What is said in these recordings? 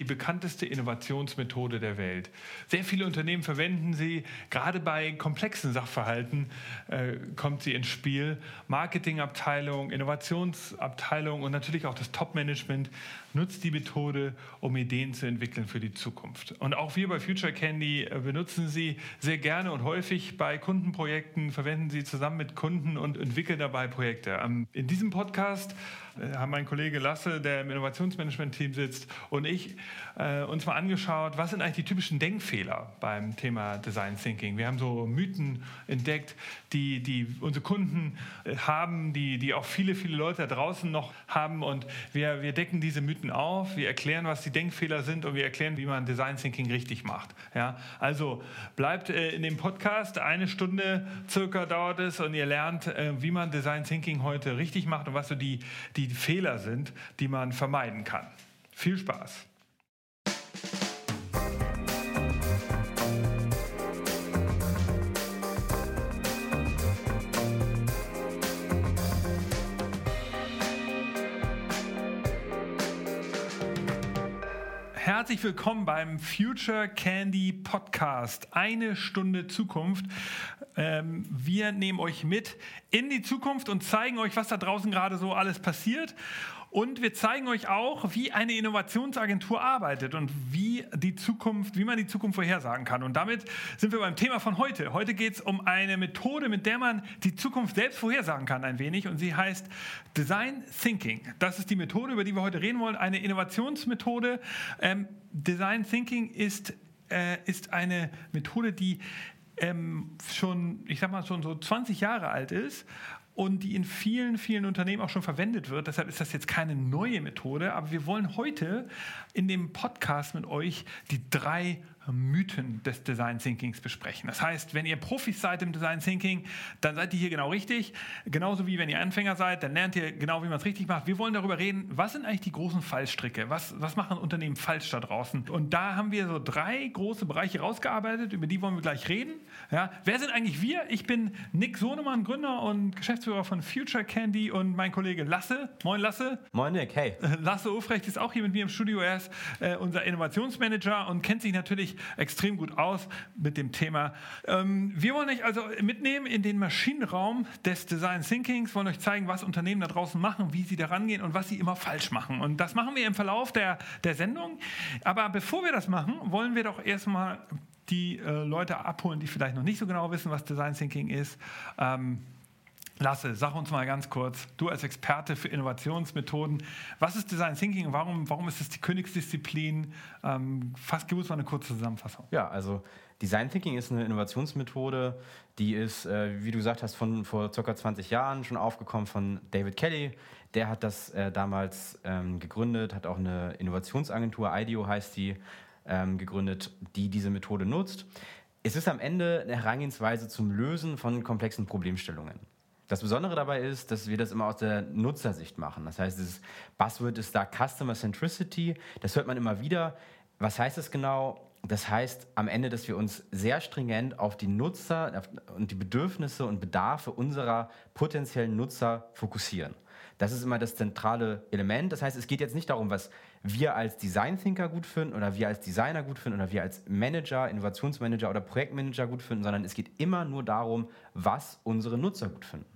die bekannteste Innovationsmethode der Welt. Sehr viele Unternehmen verwenden sie, gerade bei komplexen Sachverhalten äh, kommt sie ins Spiel. Marketingabteilung, Innovationsabteilung und natürlich auch das Top-Management nutzt die Methode, um Ideen zu entwickeln für die Zukunft. Und auch wir bei Future Candy äh, benutzen sie sehr gerne und häufig bei Kundenprojekten, verwenden sie zusammen mit Kunden und entwickeln dabei Projekte. In diesem Podcast haben mein Kollege Lasse, der im Innovationsmanagement-Team sitzt, und ich äh, uns mal angeschaut, was sind eigentlich die typischen Denkfehler beim Thema Design Thinking. Wir haben so Mythen entdeckt, die, die unsere Kunden äh, haben, die, die auch viele, viele Leute da draußen noch haben. Und wir, wir decken diese Mythen auf, wir erklären, was die Denkfehler sind und wir erklären, wie man Design Thinking richtig macht. Ja? Also bleibt äh, in dem Podcast, eine Stunde circa dauert es und ihr lernt, äh, wie man Design Thinking heute richtig macht und was so die, die Fehler sind, die man vermeiden kann. Viel Spaß! Herzlich willkommen beim Future Candy Podcast. Eine Stunde Zukunft. Ähm, wir nehmen euch mit in die Zukunft und zeigen euch, was da draußen gerade so alles passiert. Und wir zeigen euch auch, wie eine Innovationsagentur arbeitet und wie die Zukunft, wie man die Zukunft vorhersagen kann. Und damit sind wir beim Thema von heute. Heute geht es um eine Methode, mit der man die Zukunft selbst vorhersagen kann, ein wenig. Und sie heißt Design Thinking. Das ist die Methode, über die wir heute reden wollen. Eine Innovationsmethode. Ähm, Design Thinking ist, äh, ist eine Methode, die ähm, schon, ich sag mal, schon so 20 Jahre alt ist und die in vielen, vielen Unternehmen auch schon verwendet wird. Deshalb ist das jetzt keine neue Methode, aber wir wollen heute in dem Podcast mit euch die drei Mythen des Design Thinkings besprechen. Das heißt, wenn ihr Profis seid im Design Thinking, dann seid ihr hier genau richtig. Genauso wie wenn ihr Anfänger seid, dann lernt ihr genau, wie man es richtig macht. Wir wollen darüber reden, was sind eigentlich die großen Fallstricke? Was, was machen Unternehmen falsch da draußen? Und da haben wir so drei große Bereiche rausgearbeitet, über die wollen wir gleich reden. Ja, wer sind eigentlich wir? Ich bin Nick Sohnemann, Gründer und Geschäftsführer von Future Candy und mein Kollege Lasse. Moin Lasse. Moin Nick, hey. Lasse Ofrecht ist auch hier mit mir im Studio. Er ist äh, unser Innovationsmanager und kennt sich natürlich extrem gut aus mit dem Thema. Ähm, wir wollen euch also mitnehmen in den Maschinenraum des Design Thinkings, wollen euch zeigen, was Unternehmen da draußen machen, wie sie da rangehen und was sie immer falsch machen. Und das machen wir im Verlauf der, der Sendung. Aber bevor wir das machen, wollen wir doch erstmal die äh, Leute abholen, die vielleicht noch nicht so genau wissen, was Design Thinking ist. Ähm, Lasse, sag uns mal ganz kurz, du als Experte für Innovationsmethoden, was ist Design Thinking? Warum, warum ist es die Königsdisziplin? Ähm, fast gib uns mal eine kurze Zusammenfassung. Ja, also Design Thinking ist eine Innovationsmethode, die ist, äh, wie du gesagt hast, von vor ca. 20 Jahren schon aufgekommen von David Kelly. Der hat das äh, damals ähm, gegründet, hat auch eine Innovationsagentur, IDEO heißt die, ähm, gegründet, die diese Methode nutzt. Es ist am Ende eine Herangehensweise zum Lösen von komplexen Problemstellungen. Das Besondere dabei ist, dass wir das immer aus der Nutzersicht machen. Das heißt, das Buzzword ist da Customer Centricity. Das hört man immer wieder. Was heißt das genau? Das heißt am Ende, dass wir uns sehr stringent auf die Nutzer und die Bedürfnisse und Bedarfe unserer potenziellen Nutzer fokussieren. Das ist immer das zentrale Element. Das heißt, es geht jetzt nicht darum, was wir als Design Thinker gut finden oder wir als Designer gut finden oder wir als Manager, Innovationsmanager oder Projektmanager gut finden, sondern es geht immer nur darum, was unsere Nutzer gut finden.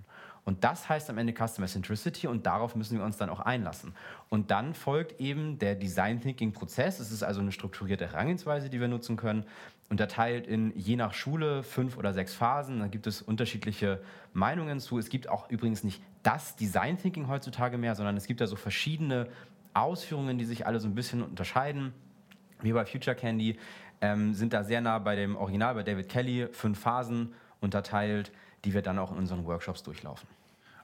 Und das heißt am Ende Customer Centricity und darauf müssen wir uns dann auch einlassen. Und dann folgt eben der Design Thinking Prozess. Es ist also eine strukturierte Herangehensweise, die wir nutzen können, unterteilt in je nach Schule fünf oder sechs Phasen. Da gibt es unterschiedliche Meinungen zu. Es gibt auch übrigens nicht das Design Thinking heutzutage mehr, sondern es gibt da so verschiedene Ausführungen, die sich alle so ein bisschen unterscheiden. Wir bei Future Candy ähm, sind da sehr nah bei dem Original, bei David Kelly, fünf Phasen unterteilt, die wir dann auch in unseren Workshops durchlaufen.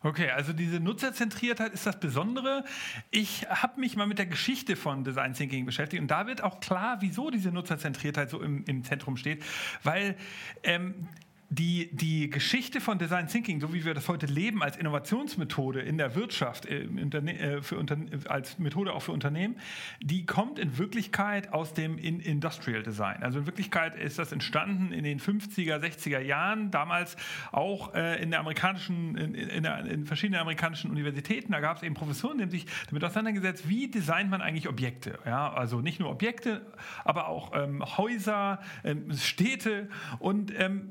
Okay, also diese Nutzerzentriertheit ist das Besondere. Ich habe mich mal mit der Geschichte von Design Thinking beschäftigt und da wird auch klar, wieso diese Nutzerzentriertheit so im, im Zentrum steht, weil ähm, die, die Geschichte von Design Thinking, so wie wir das heute leben, als Innovationsmethode in der Wirtschaft, äh, äh für als Methode auch für Unternehmen, die kommt in Wirklichkeit aus dem in Industrial Design. Also in Wirklichkeit ist das entstanden in den 50er, 60er Jahren, damals auch äh, in der amerikanischen, in, in, der, in, verschiedenen amerikanischen Universitäten. Da gab es eben Professoren, die haben sich damit auseinandergesetzt, wie designt man eigentlich Objekte. Ja? Also nicht nur Objekte, aber auch ähm, Häuser, ähm, Städte und ähm,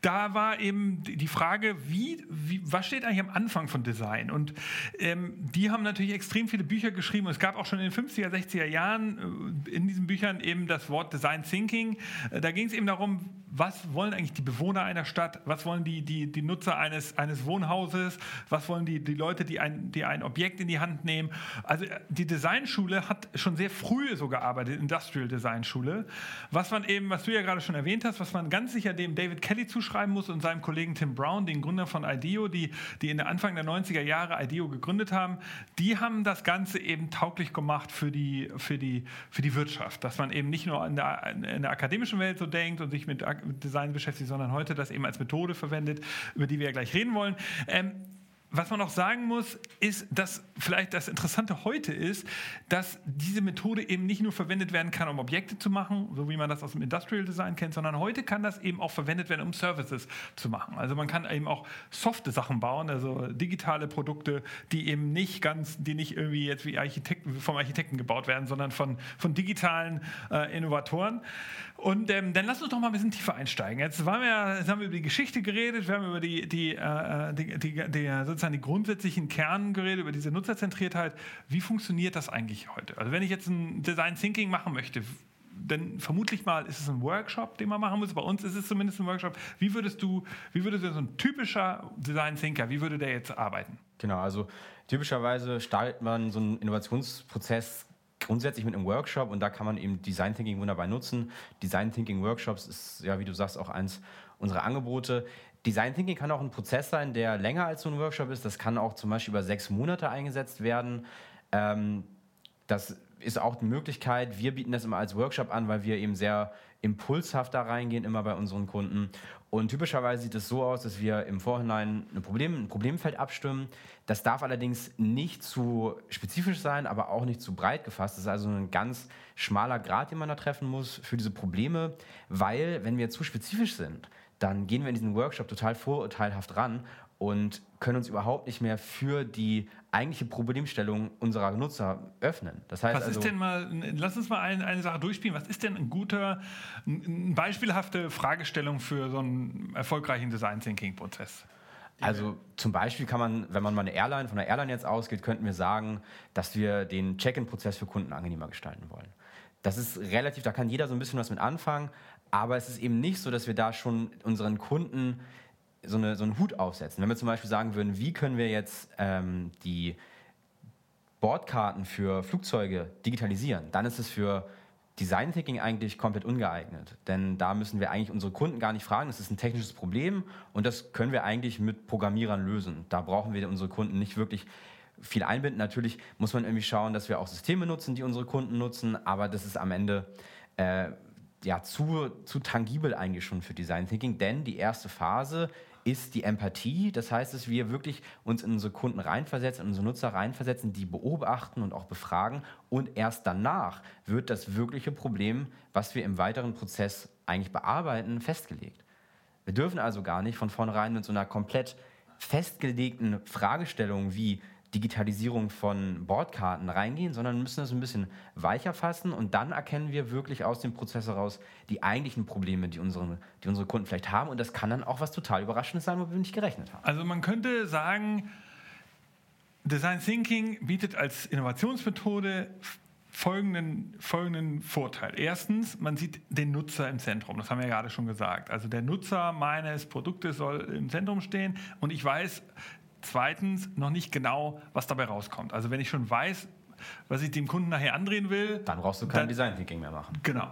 da war eben die Frage, wie, wie, was steht eigentlich am Anfang von Design? Und ähm, die haben natürlich extrem viele Bücher geschrieben. Es gab auch schon in den 50er, 60er Jahren äh, in diesen Büchern eben das Wort Design Thinking. Äh, da ging es eben darum, was wollen eigentlich die Bewohner einer Stadt? Was wollen die, die, die Nutzer eines, eines Wohnhauses? Was wollen die, die Leute, die ein, die ein Objekt in die Hand nehmen? Also die Designschule hat schon sehr früh so gearbeitet, Industrial Design Schule. Was man eben, was du ja gerade schon erwähnt hast, was man ganz sicher dem David Kelly zuschreibt, schreiben muss und seinem Kollegen Tim Brown, den Gründer von IDEO, die, die in der Anfang der 90er Jahre IDEO gegründet haben, die haben das Ganze eben tauglich gemacht für die, für die, für die Wirtschaft. Dass man eben nicht nur in der, in der akademischen Welt so denkt und sich mit Design beschäftigt, sondern heute das eben als Methode verwendet, über die wir ja gleich reden wollen. Ähm, was man auch sagen muss, ist, dass vielleicht das Interessante heute ist, dass diese Methode eben nicht nur verwendet werden kann, um Objekte zu machen, so wie man das aus dem Industrial Design kennt, sondern heute kann das eben auch verwendet werden, um Services zu machen. Also man kann eben auch softe Sachen bauen, also digitale Produkte, die eben nicht ganz, die nicht irgendwie jetzt wie Architekten, vom Architekten gebaut werden, sondern von, von digitalen äh, Innovatoren. Und ähm, dann lass uns doch mal ein bisschen tiefer einsteigen. Jetzt, waren wir, jetzt haben wir über die Geschichte geredet, wir haben über die, die, äh, die, die, die, sozusagen die grundsätzlichen Kern geredet, über diese Nutzerzentriertheit. Wie funktioniert das eigentlich heute? Also wenn ich jetzt ein Design Thinking machen möchte, dann vermutlich mal ist es ein Workshop, den man machen muss. Bei uns ist es zumindest ein Workshop. Wie würdest du, wie würde so ein typischer Design Thinker, wie würde der jetzt arbeiten? Genau, also typischerweise startet man so einen Innovationsprozess grundsätzlich mit einem Workshop und da kann man eben Design Thinking wunderbar nutzen. Design Thinking Workshops ist ja, wie du sagst, auch eins unserer Angebote. Design Thinking kann auch ein Prozess sein, der länger als so ein Workshop ist. Das kann auch zum Beispiel über sechs Monate eingesetzt werden. Ähm, das ist auch eine Möglichkeit. Wir bieten das immer als Workshop an, weil wir eben sehr impulshaft da reingehen, immer bei unseren Kunden. Und typischerweise sieht es so aus, dass wir im Vorhinein ein, Problem, ein Problemfeld abstimmen. Das darf allerdings nicht zu spezifisch sein, aber auch nicht zu breit gefasst. Das ist also ein ganz schmaler Grad, den man da treffen muss für diese Probleme, weil wenn wir zu spezifisch sind, dann gehen wir in diesen Workshop total vorurteilhaft ran und können uns überhaupt nicht mehr für die eigentliche Problemstellung unserer Nutzer öffnen. Das heißt Was also, ist denn mal, lass uns mal eine, eine Sache durchspielen. Was ist denn ein guter, eine beispielhafte Fragestellung für so einen erfolgreichen Design Thinking Prozess? Also zum Beispiel kann man, wenn man mal eine Airline, von einer Airline jetzt ausgeht, könnten wir sagen, dass wir den Check-in-Prozess für Kunden angenehmer gestalten wollen. Das ist relativ, da kann jeder so ein bisschen was mit anfangen, aber es ist eben nicht so, dass wir da schon unseren Kunden so, eine, so einen Hut aufsetzen. Wenn wir zum Beispiel sagen würden, wie können wir jetzt ähm, die Bordkarten für Flugzeuge digitalisieren, dann ist es für Design Thinking eigentlich komplett ungeeignet. Denn da müssen wir eigentlich unsere Kunden gar nicht fragen. Das ist ein technisches Problem und das können wir eigentlich mit Programmierern lösen. Da brauchen wir unsere Kunden nicht wirklich viel einbinden. Natürlich muss man irgendwie schauen, dass wir auch Systeme nutzen, die unsere Kunden nutzen, aber das ist am Ende äh, ja, zu, zu tangibel eigentlich schon für Design Thinking, denn die erste Phase ist die Empathie. Das heißt, dass wir wirklich uns in unsere Kunden reinversetzen, in unsere Nutzer reinversetzen, die beobachten und auch befragen. Und erst danach wird das wirkliche Problem, was wir im weiteren Prozess eigentlich bearbeiten, festgelegt. Wir dürfen also gar nicht von vornherein mit so einer komplett festgelegten Fragestellung wie Digitalisierung von Bordkarten reingehen, sondern müssen das ein bisschen weicher fassen und dann erkennen wir wirklich aus dem Prozess heraus die eigentlichen Probleme, die unsere, die unsere Kunden vielleicht haben und das kann dann auch was total Überraschendes sein, wo wir nicht gerechnet haben. Also man könnte sagen, Design Thinking bietet als Innovationsmethode folgenden, folgenden Vorteil. Erstens, man sieht den Nutzer im Zentrum. Das haben wir ja gerade schon gesagt. Also der Nutzer meines Produktes soll im Zentrum stehen und ich weiß, zweitens noch nicht genau, was dabei rauskommt. Also wenn ich schon weiß, was ich dem Kunden nachher andrehen will. Dann brauchst du kein dann, Design Thinking mehr machen. Genau.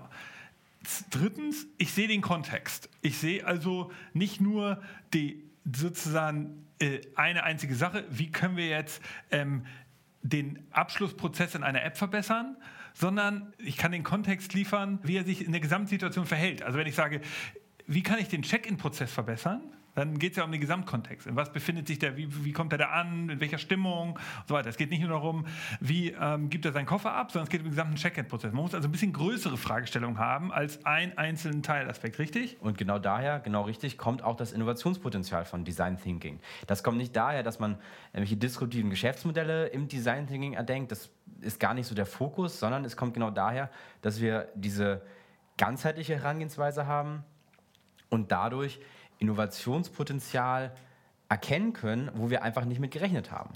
Drittens, ich sehe den Kontext. Ich sehe also nicht nur die sozusagen äh, eine einzige Sache, wie können wir jetzt ähm, den Abschlussprozess in einer App verbessern, sondern ich kann den Kontext liefern, wie er sich in der Gesamtsituation verhält. Also wenn ich sage, wie kann ich den Check-in-Prozess verbessern? Dann geht es ja um den Gesamtkontext. In was befindet sich der, wie, wie kommt er da an, in welcher Stimmung und so weiter. Es geht nicht nur darum, wie ähm, gibt er seinen Koffer ab, sondern es geht um den gesamten Check-in-Prozess. Man muss also ein bisschen größere Fragestellungen haben als einen einzelnen Teilaspekt, richtig? Und genau daher, genau richtig, kommt auch das Innovationspotenzial von Design Thinking. Das kommt nicht daher, dass man irgendwelche disruptiven Geschäftsmodelle im Design Thinking erdenkt. Das ist gar nicht so der Fokus, sondern es kommt genau daher, dass wir diese ganzheitliche Herangehensweise haben und dadurch Innovationspotenzial erkennen können, wo wir einfach nicht mit gerechnet haben.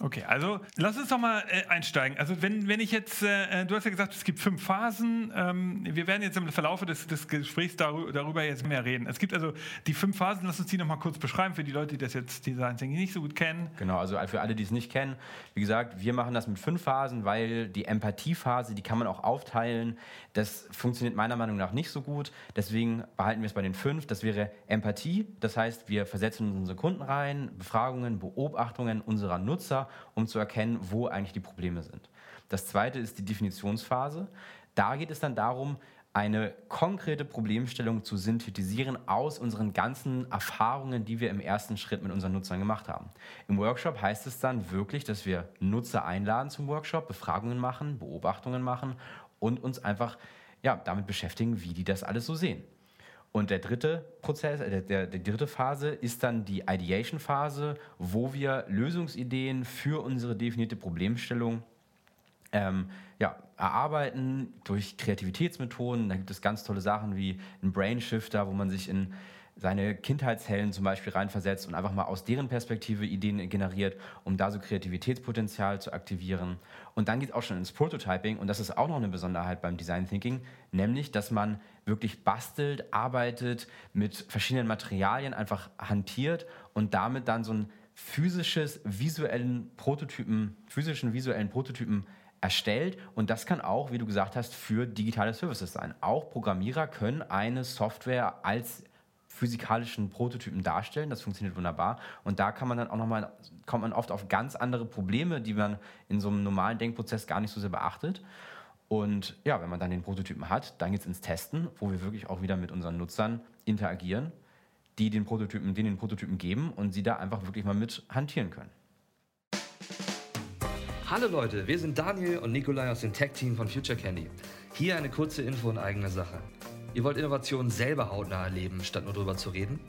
Okay, also lass uns doch mal äh, einsteigen. Also wenn, wenn ich jetzt, äh, äh, du hast ja gesagt, es gibt fünf Phasen. Ähm, wir werden jetzt im Verlauf des, des Gesprächs darüber, darüber, jetzt mehr reden. Es gibt also die fünf Phasen, lass uns die nochmal kurz beschreiben für die Leute, die das jetzt Design Thinking nicht so gut kennen. Genau, also für alle, die es nicht kennen, wie gesagt, wir machen das mit fünf Phasen, weil die Empathiephase, die kann man auch aufteilen. Das funktioniert meiner Meinung nach nicht so gut. Deswegen behalten wir es bei den fünf. Das wäre Empathie, das heißt, wir versetzen unsere Kunden rein, Befragungen, Beobachtungen unserer Nutzer um zu erkennen, wo eigentlich die Probleme sind. Das zweite ist die Definitionsphase. Da geht es dann darum, eine konkrete Problemstellung zu synthetisieren aus unseren ganzen Erfahrungen, die wir im ersten Schritt mit unseren Nutzern gemacht haben. Im Workshop heißt es dann wirklich, dass wir Nutzer einladen zum Workshop, Befragungen machen, Beobachtungen machen und uns einfach ja, damit beschäftigen, wie die das alles so sehen. Und der dritte Prozess, äh, der, der, die dritte Phase ist dann die Ideation-Phase, wo wir Lösungsideen für unsere definierte Problemstellung ähm, ja, erarbeiten durch Kreativitätsmethoden. Da gibt es ganz tolle Sachen wie ein Brain Shifter, wo man sich in seine Kindheitshelden zum Beispiel reinversetzt und einfach mal aus deren Perspektive Ideen generiert, um da so Kreativitätspotenzial zu aktivieren. Und dann geht es auch schon ins Prototyping und das ist auch noch eine Besonderheit beim Design Thinking, nämlich, dass man wirklich bastelt, arbeitet, mit verschiedenen Materialien einfach hantiert und damit dann so ein physisches, visuellen Prototypen, physischen, visuellen Prototypen erstellt und das kann auch, wie du gesagt hast, für digitale Services sein. Auch Programmierer können eine Software als physikalischen Prototypen darstellen. Das funktioniert wunderbar. Und da kann man dann auch nochmal, kommt man oft auf ganz andere Probleme, die man in so einem normalen Denkprozess gar nicht so sehr beachtet. Und ja, wenn man dann den Prototypen hat, dann geht es ins Testen, wo wir wirklich auch wieder mit unseren Nutzern interagieren, die den Prototypen, denen den Prototypen geben und sie da einfach wirklich mal mit hantieren können. Hallo Leute, wir sind Daniel und Nikolai aus dem Tech-Team von Future Candy. Hier eine kurze Info in eigener Sache. Ihr wollt Innovationen selber hautnah erleben, statt nur drüber zu reden?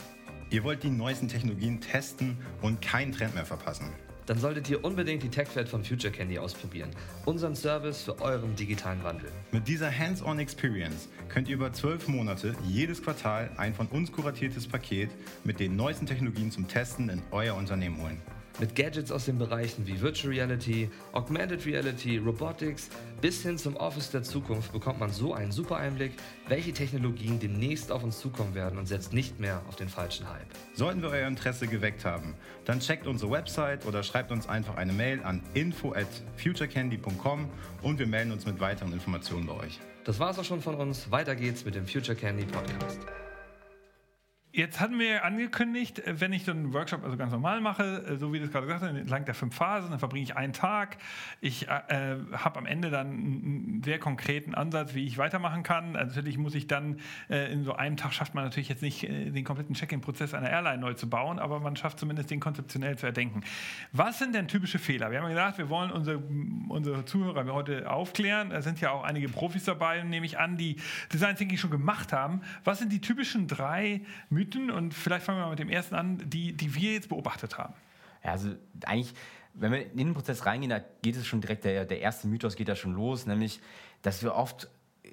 Ihr wollt die neuesten Technologien testen und keinen Trend mehr verpassen? Dann solltet ihr unbedingt die TechFed von Future Candy ausprobieren. Unseren Service für euren digitalen Wandel. Mit dieser Hands-on Experience könnt ihr über zwölf Monate jedes Quartal ein von uns kuratiertes Paket mit den neuesten Technologien zum Testen in euer Unternehmen holen. Mit Gadgets aus den Bereichen wie Virtual Reality, Augmented Reality, Robotics bis hin zum Office der Zukunft bekommt man so einen super Einblick, welche Technologien demnächst auf uns zukommen werden und setzt nicht mehr auf den falschen Hype. Sollten wir euer Interesse geweckt haben, dann checkt unsere Website oder schreibt uns einfach eine Mail an info at futurecandy.com und wir melden uns mit weiteren Informationen bei euch. Das war's auch schon von uns. Weiter geht's mit dem Future Candy Podcast. Jetzt hatten wir angekündigt, wenn ich dann einen Workshop also ganz normal mache, äh, so wie du es gerade gesagt hast, entlang der fünf Phasen, dann verbringe ich einen Tag. Ich äh, habe am Ende dann einen sehr konkreten Ansatz, wie ich weitermachen kann. Also natürlich muss ich dann äh, in so einem Tag schafft man natürlich jetzt nicht äh, den kompletten Check-in-Prozess einer Airline neu zu bauen, aber man schafft zumindest den konzeptionell zu erdenken. Was sind denn typische Fehler? Wir haben gesagt, wir wollen unsere, unsere Zuhörer heute aufklären. Da sind ja auch einige Profis dabei, nehme ich an, die Design Thinking schon gemacht haben. Was sind die typischen drei Mythen? Mythen und vielleicht fangen wir mal mit dem ersten an, die, die wir jetzt beobachtet haben. Ja, also eigentlich, wenn wir in den Prozess reingehen, da geht es schon direkt, der, der erste Mythos geht da schon los, nämlich, dass wir oft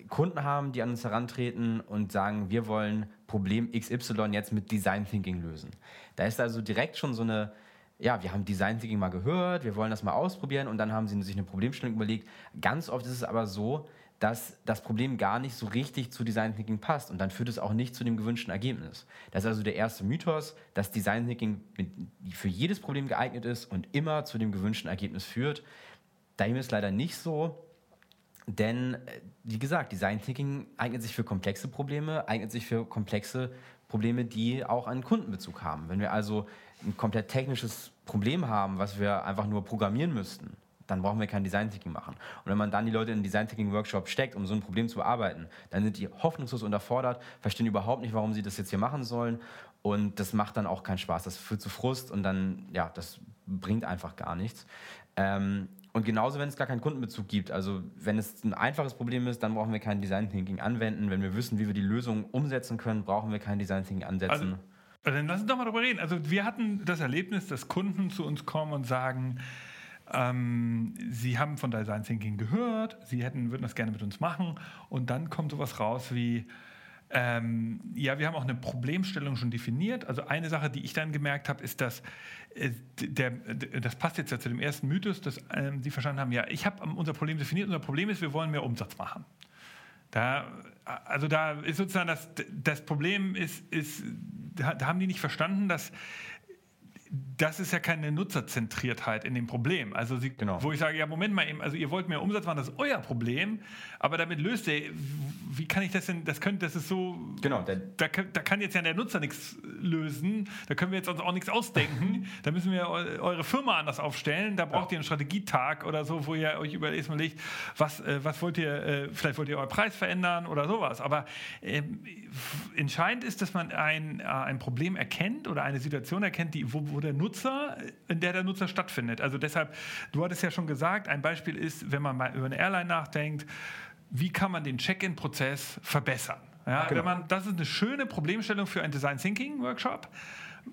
Kunden haben, die an uns herantreten und sagen, wir wollen Problem XY jetzt mit Design Thinking lösen. Da ist also direkt schon so eine, ja, wir haben Design Thinking mal gehört, wir wollen das mal ausprobieren und dann haben sie sich eine Problemstellung überlegt. Ganz oft ist es aber so, dass das Problem gar nicht so richtig zu Design Thinking passt und dann führt es auch nicht zu dem gewünschten Ergebnis. Das ist also der erste Mythos, dass Design Thinking für jedes Problem geeignet ist und immer zu dem gewünschten Ergebnis führt. Dem ist leider nicht so, denn äh, wie gesagt, Design Thinking eignet sich für komplexe Probleme, eignet sich für komplexe Probleme, die auch einen Kundenbezug haben. Wenn wir also ein komplett technisches Problem haben, was wir einfach nur programmieren müssten, dann brauchen wir kein Design Thinking machen. Und wenn man dann die Leute in einen Design Thinking Workshop steckt, um so ein Problem zu bearbeiten, dann sind die hoffnungslos unterfordert, verstehen überhaupt nicht, warum sie das jetzt hier machen sollen. Und das macht dann auch keinen Spaß. Das führt zu Frust und dann, ja, das bringt einfach gar nichts. Ähm, und genauso, wenn es gar keinen Kundenbezug gibt. Also wenn es ein einfaches Problem ist, dann brauchen wir kein Design Thinking anwenden. Wenn wir wissen, wie wir die Lösung umsetzen können, brauchen wir kein Design Thinking ansetzen. Also, dann lass uns doch mal darüber reden. Also wir hatten das Erlebnis, dass Kunden zu uns kommen und sagen, ähm, sie haben von Design Thinking gehört, sie hätten, würden das gerne mit uns machen und dann kommt sowas raus wie, ähm, ja, wir haben auch eine Problemstellung schon definiert. Also eine Sache, die ich dann gemerkt habe, ist, dass äh, der, das passt jetzt ja zu dem ersten Mythos, dass ähm, Sie verstanden haben, ja, ich habe unser Problem definiert. Unser Problem ist, wir wollen mehr Umsatz machen. Da, also da ist sozusagen das, das Problem ist, ist, da haben die nicht verstanden, dass das ist ja keine Nutzerzentriertheit in dem Problem. Also sie, genau. wo ich sage, ja, Moment mal eben, also ihr wollt mehr Umsatz machen, das ist euer Problem, aber damit löst ihr, wie kann ich das denn, das könnte, das ist so, genau, da, da, kann jetzt ja der Nutzer nichts lösen, da können wir jetzt uns auch nichts ausdenken, da müssen wir eure Firma anders aufstellen, da braucht ja. ihr einen Strategietag oder so, wo ihr euch überlegt, was, äh, was wollt ihr, äh, vielleicht wollt ihr euren Preis verändern oder sowas, aber äh, entscheidend ist, dass man ein, äh, ein Problem erkennt oder eine Situation erkennt, die, wo, wo der Nutzer, in der der Nutzer stattfindet. Also deshalb, du hattest ja schon gesagt, ein Beispiel ist, wenn man mal über eine Airline nachdenkt, wie kann man den Check-in-Prozess verbessern? Ja, genau. wenn man, das ist eine schöne Problemstellung für einen Design Thinking Workshop.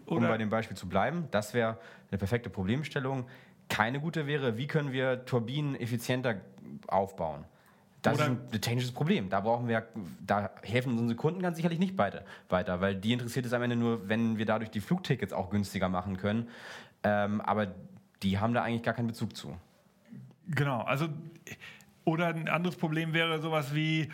Oder um bei dem Beispiel zu bleiben, das wäre eine perfekte Problemstellung. Keine gute wäre, wie können wir Turbinen effizienter aufbauen? Das Oder ist ein technisches Problem. Da brauchen wir, da helfen unsere Kunden ganz sicherlich nicht weiter, weiter, weil die interessiert es am Ende nur, wenn wir dadurch die Flugtickets auch günstiger machen können. Ähm, aber die haben da eigentlich gar keinen Bezug zu. Genau, also oder ein anderes Problem wäre sowas wie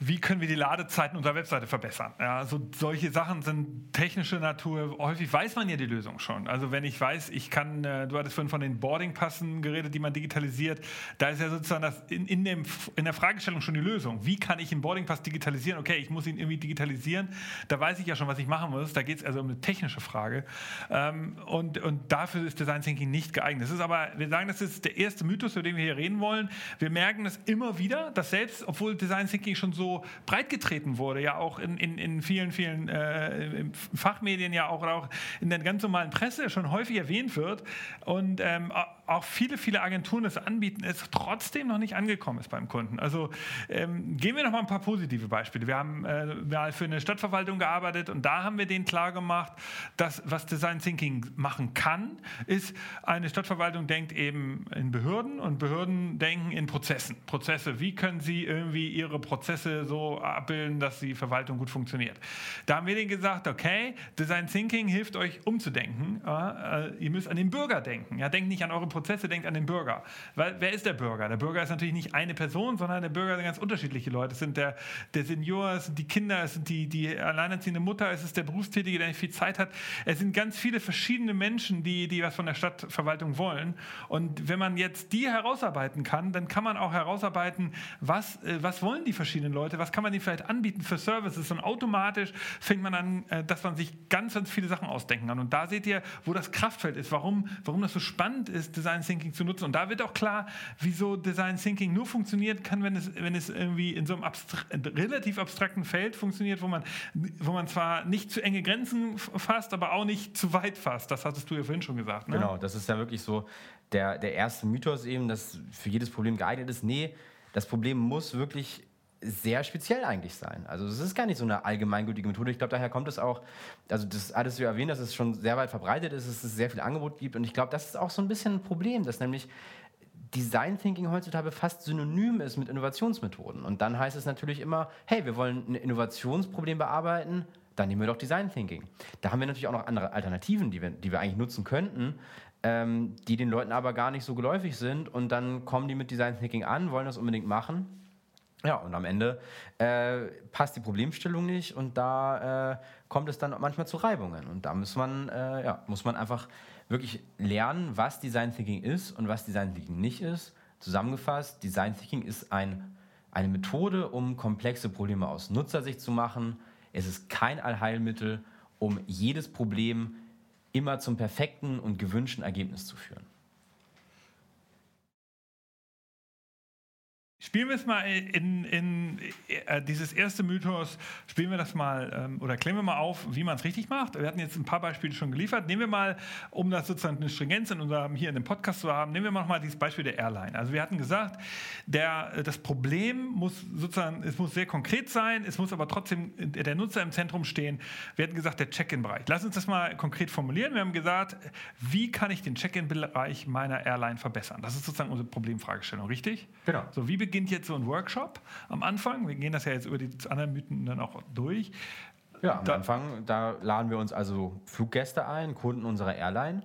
wie können wir die Ladezeiten unserer Webseite verbessern? Ja, also solche Sachen sind technische Natur. Häufig weiß man ja die Lösung schon. Also wenn ich weiß, ich kann, äh, du hattest vorhin von den Boardingpassen geredet, die man digitalisiert, da ist ja sozusagen das in, in, dem, in der Fragestellung schon die Lösung. Wie kann ich einen Boardingpass digitalisieren? Okay, ich muss ihn irgendwie digitalisieren. Da weiß ich ja schon, was ich machen muss. Da geht es also um eine technische Frage. Ähm, und, und dafür ist Design Thinking nicht geeignet. Das ist aber, wir sagen, das ist der erste Mythos, über den wir hier reden wollen. Wir merken das immer wieder, dass selbst, obwohl Design Thinking schon so so breitgetreten wurde, ja auch in, in, in vielen, vielen äh, Fachmedien, ja auch, auch in der ganz normalen Presse schon häufig erwähnt wird und ähm, auch viele, viele Agenturen das anbieten, es trotzdem noch nicht angekommen ist beim Kunden. Also ähm, gehen wir noch mal ein paar positive Beispiele. Wir haben äh, mal für eine Stadtverwaltung gearbeitet und da haben wir denen klar gemacht, dass was Design Thinking machen kann, ist, eine Stadtverwaltung denkt eben in Behörden und Behörden denken in Prozessen. Prozesse, wie können sie irgendwie ihre Prozesse so abbilden, dass die Verwaltung gut funktioniert. Da haben wir denen gesagt, okay, Design Thinking hilft euch umzudenken. Äh, ihr müsst an den Bürger denken. Ja, denkt nicht an eure Prozesse, denkt an den Bürger. Weil, wer ist der Bürger? Der Bürger ist natürlich nicht eine Person, sondern der Bürger sind ganz unterschiedliche Leute. Es sind der, der Senior, es sind die Kinder, es sind die, die alleinerziehende Mutter, es ist der Berufstätige, der nicht viel Zeit hat. Es sind ganz viele verschiedene Menschen, die, die was von der Stadtverwaltung wollen. Und wenn man jetzt die herausarbeiten kann, dann kann man auch herausarbeiten, was, äh, was wollen die verschiedenen Leute, was kann man ihnen vielleicht anbieten für Services? Und automatisch fängt man an, äh, dass man sich ganz, ganz viele Sachen ausdenken kann. Und da seht ihr, wo das Kraftfeld ist, warum, warum das so spannend ist, Design Thinking zu nutzen. Und da wird auch klar, wieso Design Thinking nur funktionieren kann, wenn es, wenn es irgendwie in so einem abstra relativ abstrakten Feld funktioniert, wo man, wo man zwar nicht zu enge Grenzen fasst, aber auch nicht zu weit fasst. Das hattest du ja vorhin schon gesagt. Ne? Genau, das ist ja wirklich so der, der erste Mythos eben, dass für jedes Problem geeignet ist. Nee, das Problem muss wirklich sehr speziell eigentlich sein. Also es ist gar nicht so eine allgemeingültige Methode. Ich glaube, daher kommt es auch, also das alles zu erwähnen, dass es schon sehr weit verbreitet ist, dass es sehr viel Angebot gibt. Und ich glaube, das ist auch so ein bisschen ein Problem, dass nämlich Design Thinking heutzutage fast synonym ist mit Innovationsmethoden. Und dann heißt es natürlich immer, hey, wir wollen ein Innovationsproblem bearbeiten, dann nehmen wir doch Design Thinking. Da haben wir natürlich auch noch andere Alternativen, die wir, die wir eigentlich nutzen könnten, ähm, die den Leuten aber gar nicht so geläufig sind. Und dann kommen die mit Design Thinking an, wollen das unbedingt machen ja, und am Ende äh, passt die Problemstellung nicht und da äh, kommt es dann manchmal zu Reibungen. Und da muss man, äh, ja, muss man einfach wirklich lernen, was Design Thinking ist und was Design Thinking nicht ist. Zusammengefasst, Design Thinking ist ein, eine Methode, um komplexe Probleme aus Nutzersicht zu machen. Es ist kein Allheilmittel, um jedes Problem immer zum perfekten und gewünschten Ergebnis zu führen. Spielen wir es mal in, in äh, dieses erste Mythos, spielen wir das mal ähm, oder klären wir mal auf, wie man es richtig macht. Wir hatten jetzt ein paar Beispiele schon geliefert. Nehmen wir mal, um das sozusagen eine Stringenz in unserem, hier in dem Podcast zu haben, nehmen wir mal dieses Beispiel der Airline. Also wir hatten gesagt, der, das Problem muss sozusagen, es muss sehr konkret sein, es muss aber trotzdem der Nutzer im Zentrum stehen. Wir hatten gesagt, der Check-in-Bereich. Lass uns das mal konkret formulieren. Wir haben gesagt, wie kann ich den Check-in-Bereich meiner Airline verbessern? Das ist sozusagen unsere Problemfragestellung, richtig? Genau. So, wie beginnt jetzt so ein Workshop am Anfang? Wir gehen das ja jetzt über die anderen Mythen dann auch durch. Ja, am da, Anfang, da laden wir uns also Fluggäste ein, Kunden unserer Airline.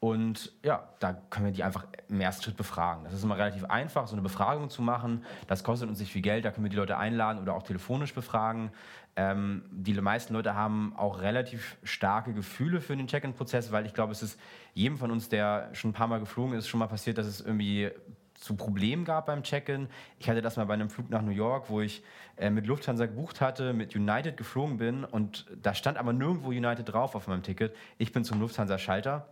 Und ja, da können wir die einfach im ersten Schritt befragen. Das ist immer relativ einfach, so eine Befragung zu machen. Das kostet uns nicht viel Geld, da können wir die Leute einladen oder auch telefonisch befragen. Ähm, die meisten Leute haben auch relativ starke Gefühle für den Check-in-Prozess, weil ich glaube, es ist jedem von uns, der schon ein paar Mal geflogen ist, schon mal passiert, dass es irgendwie zu Problemen gab beim Check-in. Ich hatte das mal bei einem Flug nach New York, wo ich äh, mit Lufthansa gebucht hatte, mit United geflogen bin und da stand aber nirgendwo United drauf auf meinem Ticket. Ich bin zum Lufthansa-Schalter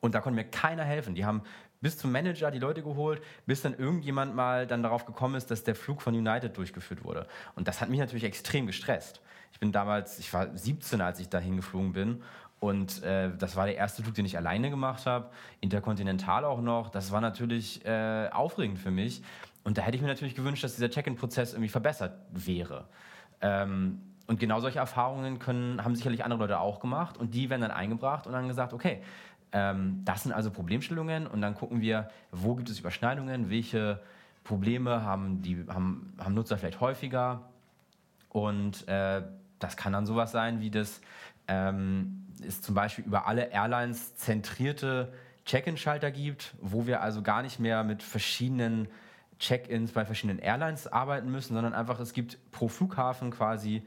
und da konnte mir keiner helfen. Die haben bis zum Manager die Leute geholt, bis dann irgendjemand mal dann darauf gekommen ist, dass der Flug von United durchgeführt wurde. Und das hat mich natürlich extrem gestresst. Ich bin damals, ich war 17, als ich da hingeflogen bin und äh, das war der erste Flug, den ich alleine gemacht habe, interkontinental auch noch. Das war natürlich äh, aufregend für mich. Und da hätte ich mir natürlich gewünscht, dass dieser Check-in-Prozess irgendwie verbessert wäre. Ähm, und genau solche Erfahrungen können, haben sicherlich andere Leute auch gemacht. Und die werden dann eingebracht und dann gesagt, okay, ähm, das sind also Problemstellungen. Und dann gucken wir, wo gibt es Überschneidungen, welche Probleme haben, die, haben, haben Nutzer vielleicht häufiger. Und äh, das kann dann sowas sein wie das ähm, es zum Beispiel über alle Airlines zentrierte Check-in-Schalter gibt, wo wir also gar nicht mehr mit verschiedenen Check-ins bei verschiedenen Airlines arbeiten müssen, sondern einfach es gibt pro Flughafen quasi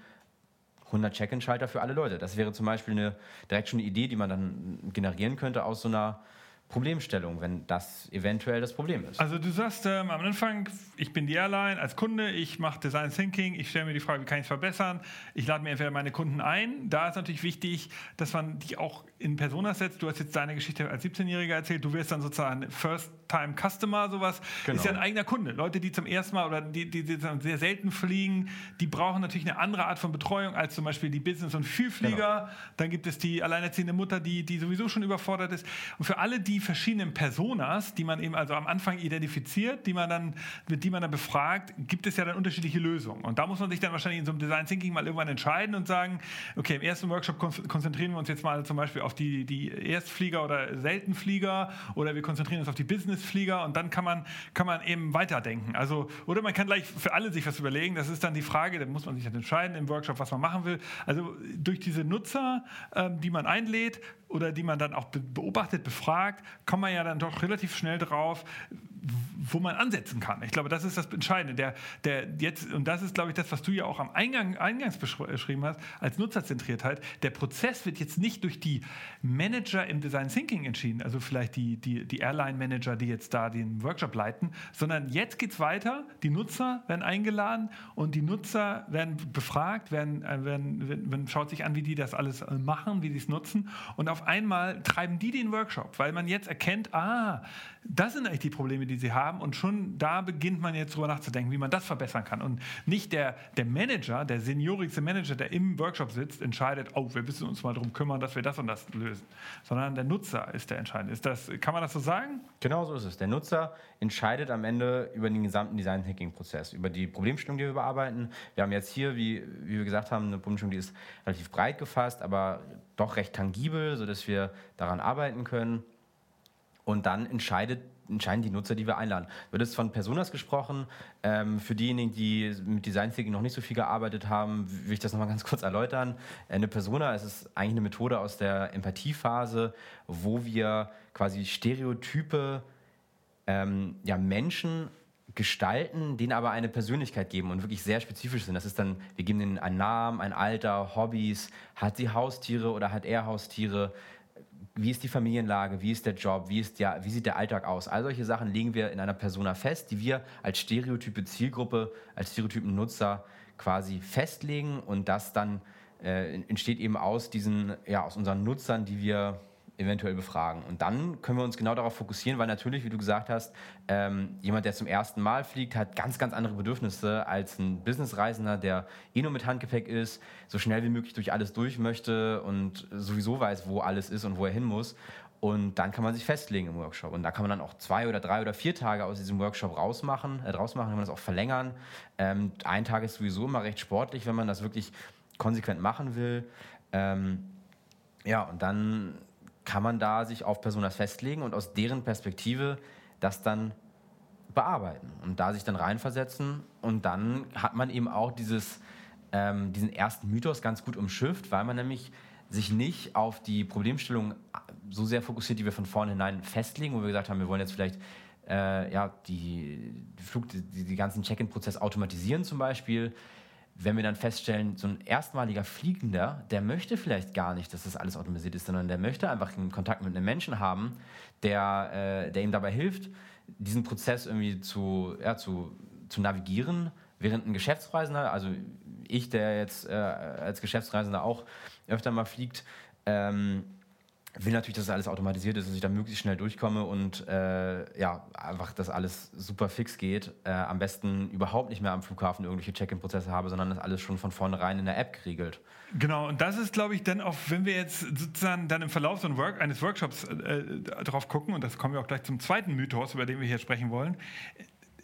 100 Check-in-Schalter für alle Leute. Das wäre zum Beispiel eine, direkt schon eine Idee, die man dann generieren könnte aus so einer Problemstellung, wenn das eventuell das Problem ist. Also du sagst ähm, am Anfang, ich bin die Airline als Kunde, ich mache Design Thinking, ich stelle mir die Frage, wie kann ich es verbessern? Ich lade mir entweder meine Kunden ein. Da ist natürlich wichtig, dass man die auch in Persona setzt. Du hast jetzt deine Geschichte als 17-Jähriger erzählt, du wirst dann sozusagen First-Time-Customer, sowas. Genau. Ist ja ein eigener Kunde. Leute, die zum ersten Mal oder die, die, die sehr selten fliegen, die brauchen natürlich eine andere Art von Betreuung als zum Beispiel die Business- und Vielflieger. Genau. Dann gibt es die alleinerziehende Mutter, die, die sowieso schon überfordert ist. Und für alle die verschiedenen Personas, die man eben also am Anfang identifiziert, die man dann, mit die man dann befragt, gibt es ja dann unterschiedliche Lösungen. Und da muss man sich dann wahrscheinlich in so einem Design Thinking mal irgendwann entscheiden und sagen, okay, im ersten Workshop konzentrieren wir uns jetzt mal zum Beispiel auf die, die Erstflieger oder Seltenflieger oder wir konzentrieren uns auf die Businessflieger und dann kann man, kann man eben weiterdenken. Also, oder man kann gleich für alle sich was überlegen. Das ist dann die Frage, da muss man sich dann entscheiden im Workshop, was man machen will. Also durch diese Nutzer, ähm, die man einlädt, oder die man dann auch beobachtet, befragt, kommt man ja dann doch relativ schnell drauf, wo man ansetzen kann. Ich glaube, das ist das Entscheidende. Der, der jetzt, und das ist, glaube ich, das, was du ja auch am Eingang, Eingangs beschrieben hast, als Nutzerzentriertheit. Der Prozess wird jetzt nicht durch die Manager im Design Thinking entschieden, also vielleicht die, die, die Airline-Manager, die jetzt da den Workshop leiten, sondern jetzt geht es weiter. Die Nutzer werden eingeladen und die Nutzer werden befragt, werden, äh, werden, werden, werden schaut sich an, wie die das alles äh, machen, wie sie es nutzen. Und auf einmal treiben die den Workshop, weil man jetzt erkennt, ah, das sind eigentlich die Probleme, die sie haben. Und schon da beginnt man jetzt drüber nachzudenken, wie man das verbessern kann. Und nicht der, der Manager, der seniorigste Manager, der im Workshop sitzt, entscheidet, oh, wir müssen uns mal darum kümmern, dass wir das und das lösen. Sondern der Nutzer ist der Entscheidende. Ist das, kann man das so sagen? Genau so ist es. Der Nutzer entscheidet am Ende über den gesamten Design Thinking Prozess, über die Problemstellung, die wir bearbeiten. Wir haben jetzt hier, wie, wie wir gesagt haben, eine Problemstellung, die ist relativ breit gefasst, aber doch recht tangibel, sodass wir daran arbeiten können. Und dann entscheidet, entscheiden die Nutzer, die wir einladen. Wird es von Personas gesprochen? Ähm, für diejenigen, die mit Design Thinking noch nicht so viel gearbeitet haben, will ich das nochmal ganz kurz erläutern. Eine Persona es ist eigentlich eine Methode aus der Empathiephase, wo wir quasi Stereotype ähm, ja, Menschen gestalten, denen aber eine Persönlichkeit geben und wirklich sehr spezifisch sind. Das ist dann, wir geben ihnen einen Namen, ein Alter, Hobbys, hat sie Haustiere oder hat er Haustiere, wie ist die Familienlage, wie ist der Job, wie, ist der, wie sieht der Alltag aus. All solche Sachen legen wir in einer Persona fest, die wir als Stereotype Zielgruppe, als Stereotypen Nutzer quasi festlegen und das dann äh, entsteht eben aus diesen, ja, aus unseren Nutzern, die wir eventuell befragen. Und dann können wir uns genau darauf fokussieren, weil natürlich, wie du gesagt hast, ähm, jemand, der zum ersten Mal fliegt, hat ganz, ganz andere Bedürfnisse als ein Businessreisender, der eh nur mit Handgepäck ist, so schnell wie möglich durch alles durch möchte und sowieso weiß, wo alles ist und wo er hin muss. Und dann kann man sich festlegen im Workshop. Und da kann man dann auch zwei oder drei oder vier Tage aus diesem Workshop rausmachen, äh, draus kann man das auch verlängern. Ähm, ein Tag ist sowieso immer recht sportlich, wenn man das wirklich konsequent machen will. Ähm, ja, und dann kann man da sich auf Personas festlegen und aus deren Perspektive das dann bearbeiten und da sich dann reinversetzen. Und dann hat man eben auch dieses, ähm, diesen ersten Mythos ganz gut umschifft, weil man nämlich sich nicht auf die Problemstellung so sehr fokussiert, die wir von vornherein festlegen, wo wir gesagt haben, wir wollen jetzt vielleicht äh, ja, die, die, Flug, die, die ganzen Check-in-Prozess automatisieren zum Beispiel wenn wir dann feststellen, so ein erstmaliger Fliegender, der möchte vielleicht gar nicht, dass das alles automatisiert ist, sondern der möchte einfach einen Kontakt mit einem Menschen haben, der, äh, der ihm dabei hilft, diesen Prozess irgendwie zu, ja, zu, zu navigieren, während ein Geschäftsreisender, also ich, der jetzt äh, als Geschäftsreisender auch öfter mal fliegt, ähm, will natürlich, dass das alles automatisiert ist, dass ich da möglichst schnell durchkomme und äh, ja, einfach, dass alles super fix geht. Äh, am besten überhaupt nicht mehr am Flughafen irgendwelche Check-in-Prozesse habe, sondern das alles schon von vornherein in der App geregelt. Genau, und das ist, glaube ich, dann auch, wenn wir jetzt sozusagen dann im Verlauf so Work, eines Workshops äh, drauf gucken, und das kommen wir auch gleich zum zweiten Mythos, über den wir hier sprechen wollen,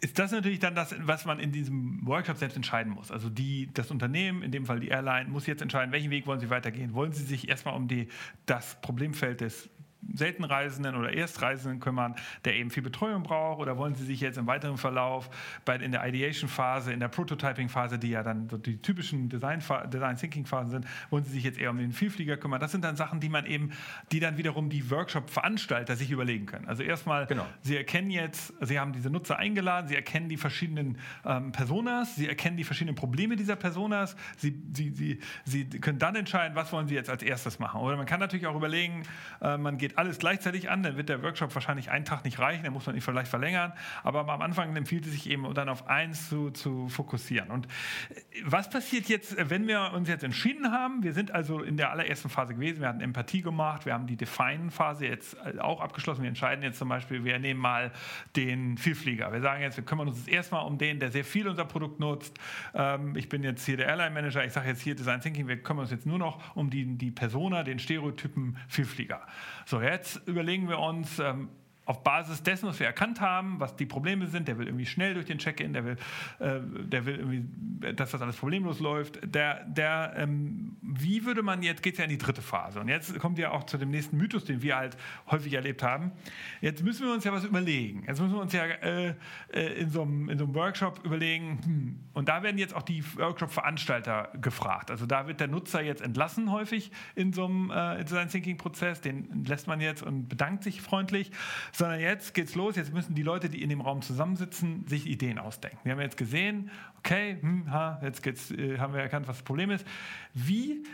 ist das natürlich dann das, was man in diesem Workshop selbst entscheiden muss. Also die, das Unternehmen, in dem Fall die Airline, muss jetzt entscheiden, welchen Weg wollen sie weitergehen. Wollen sie sich erstmal um die, das Problemfeld des Seltenreisenden oder Erstreisenden kümmern, der eben viel Betreuung braucht? Oder wollen Sie sich jetzt im weiteren Verlauf bei, in der Ideation-Phase, in der Prototyping-Phase, die ja dann so die typischen Design-Thinking-Phasen sind, wollen Sie sich jetzt eher um den Vielflieger kümmern? Das sind dann Sachen, die man eben, die dann wiederum die Workshop-Veranstalter sich überlegen können. Also erstmal, genau. Sie erkennen jetzt, Sie haben diese Nutzer eingeladen, Sie erkennen die verschiedenen ähm, Personas, Sie erkennen die verschiedenen Probleme dieser Personas, Sie, Sie, Sie, Sie können dann entscheiden, was wollen Sie jetzt als erstes machen. Oder man kann natürlich auch überlegen, äh, man geht alles gleichzeitig an, dann wird der Workshop wahrscheinlich einen Tag nicht reichen, dann muss man ihn vielleicht verlängern. Aber am Anfang empfiehlt es sich eben, dann auf eins zu, zu fokussieren. Und äh, was passiert jetzt, wenn wir uns jetzt entschieden haben? Wir sind also in der allerersten Phase gewesen, wir hatten Empathie gemacht, wir haben die Define-Phase jetzt äh, auch abgeschlossen. Wir entscheiden jetzt zum Beispiel, wir nehmen mal den Vielflieger. Wir sagen jetzt, wir kümmern uns erstmal um den, der sehr viel unser Produkt nutzt. Ähm, ich bin jetzt hier der Airline-Manager, ich sage jetzt hier Design Thinking, wir kümmern uns jetzt nur noch um die, die Persona, den Stereotypen Vielflieger. So, jetzt überlegen wir uns, ähm, auf Basis dessen, was wir erkannt haben, was die Probleme sind, der will irgendwie schnell durch den Check-in, der will, äh, der will irgendwie, dass das alles problemlos läuft. Der, der, ähm, wie würde man jetzt, geht es ja in die dritte Phase. Und jetzt kommt ja auch zu dem nächsten Mythos, den wir halt häufig erlebt haben. Jetzt müssen wir uns ja was überlegen. Jetzt müssen wir uns ja äh, äh in, so einem, in so einem Workshop überlegen, hm, und da werden jetzt auch die Workshop-Veranstalter gefragt. Also da wird der Nutzer jetzt entlassen häufig in so einem äh, Design Thinking-Prozess, den lässt man jetzt und bedankt sich freundlich sondern jetzt geht's los. Jetzt müssen die Leute, die in dem Raum zusammensitzen, sich Ideen ausdenken. Wir haben jetzt gesehen, okay, hm, ha, jetzt geht's, äh, haben wir erkannt, was das Problem ist. Wie,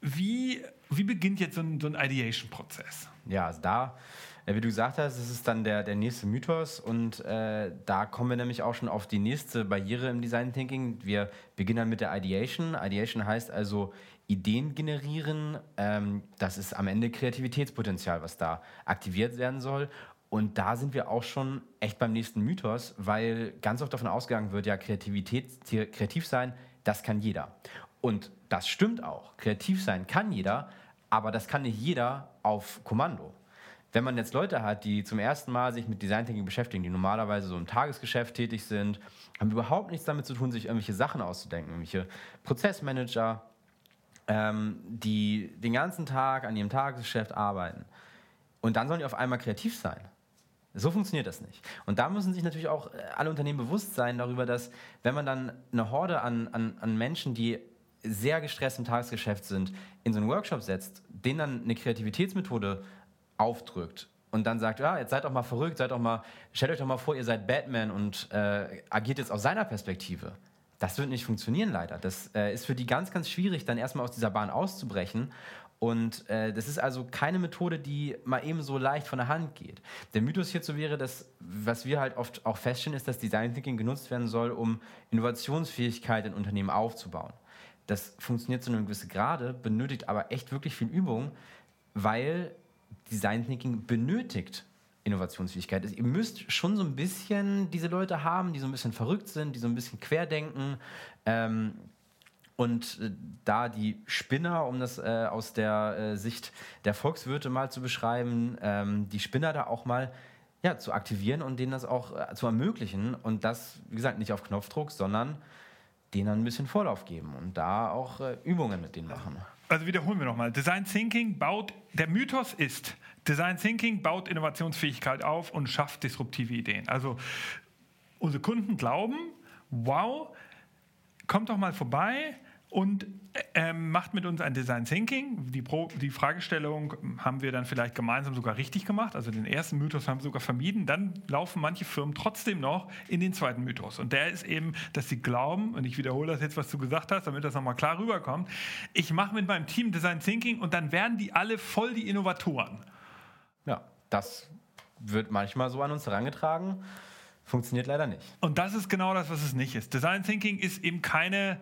wie, wie beginnt jetzt so ein, so ein Ideation-Prozess? Ja, also da wie du gesagt hast, das ist dann der, der nächste Mythos und äh, da kommen wir nämlich auch schon auf die nächste Barriere im Design Thinking. Wir beginnen dann mit der Ideation. Ideation heißt also Ideen generieren. Ähm, das ist am Ende Kreativitätspotenzial, was da aktiviert werden soll. Und da sind wir auch schon echt beim nächsten Mythos, weil ganz oft davon ausgegangen wird, ja, Kreativität, kreativ sein, das kann jeder. Und das stimmt auch. Kreativ sein kann jeder, aber das kann nicht jeder auf Kommando. Wenn man jetzt Leute hat, die zum ersten Mal sich mit Design Thinking beschäftigen, die normalerweise so im Tagesgeschäft tätig sind, haben überhaupt nichts damit zu tun, sich irgendwelche Sachen auszudenken, irgendwelche Prozessmanager, ähm, die den ganzen Tag an ihrem Tagesgeschäft arbeiten. Und dann sollen die auf einmal kreativ sein. So funktioniert das nicht. Und da müssen sich natürlich auch äh, alle Unternehmen bewusst sein darüber, dass wenn man dann eine Horde an, an, an Menschen, die sehr gestresst im Tagesgeschäft sind, in so einen Workshop setzt, denen dann eine Kreativitätsmethode aufdrückt und dann sagt, ja, jetzt seid doch mal verrückt, seid doch mal, stellt euch doch mal vor, ihr seid Batman und äh, agiert jetzt aus seiner Perspektive. Das wird nicht funktionieren, leider. Das äh, ist für die ganz, ganz schwierig, dann erstmal aus dieser Bahn auszubrechen. Und äh, das ist also keine Methode, die mal eben so leicht von der Hand geht. Der Mythos hierzu wäre, dass, was wir halt oft auch feststellen, ist, dass Design Thinking genutzt werden soll, um Innovationsfähigkeit in Unternehmen aufzubauen. Das funktioniert zu einem gewissen Grade, benötigt aber echt wirklich viel Übung, weil Design Thinking benötigt Innovationsfähigkeit. Also ihr müsst schon so ein bisschen diese Leute haben, die so ein bisschen verrückt sind, die so ein bisschen querdenken. Ähm, und äh, da die Spinner, um das äh, aus der äh, Sicht der Volkswirte mal zu beschreiben, ähm, die Spinner da auch mal ja, zu aktivieren und denen das auch äh, zu ermöglichen. Und das, wie gesagt, nicht auf Knopfdruck, sondern denen ein bisschen Vorlauf geben und da auch äh, Übungen mit denen machen. Also wiederholen wir nochmal. Design Thinking baut, der Mythos ist, Design Thinking baut Innovationsfähigkeit auf und schafft disruptive Ideen. Also unsere Kunden glauben, wow, kommt doch mal vorbei, und ähm, macht mit uns ein Design Thinking. Die, Pro, die Fragestellung haben wir dann vielleicht gemeinsam sogar richtig gemacht. Also den ersten Mythos haben wir sogar vermieden. Dann laufen manche Firmen trotzdem noch in den zweiten Mythos. Und der ist eben, dass sie glauben, und ich wiederhole das jetzt, was du gesagt hast, damit das nochmal klar rüberkommt, ich mache mit meinem Team Design Thinking und dann werden die alle voll die Innovatoren. Ja, das wird manchmal so an uns herangetragen. Funktioniert leider nicht. Und das ist genau das, was es nicht ist. Design Thinking ist eben keine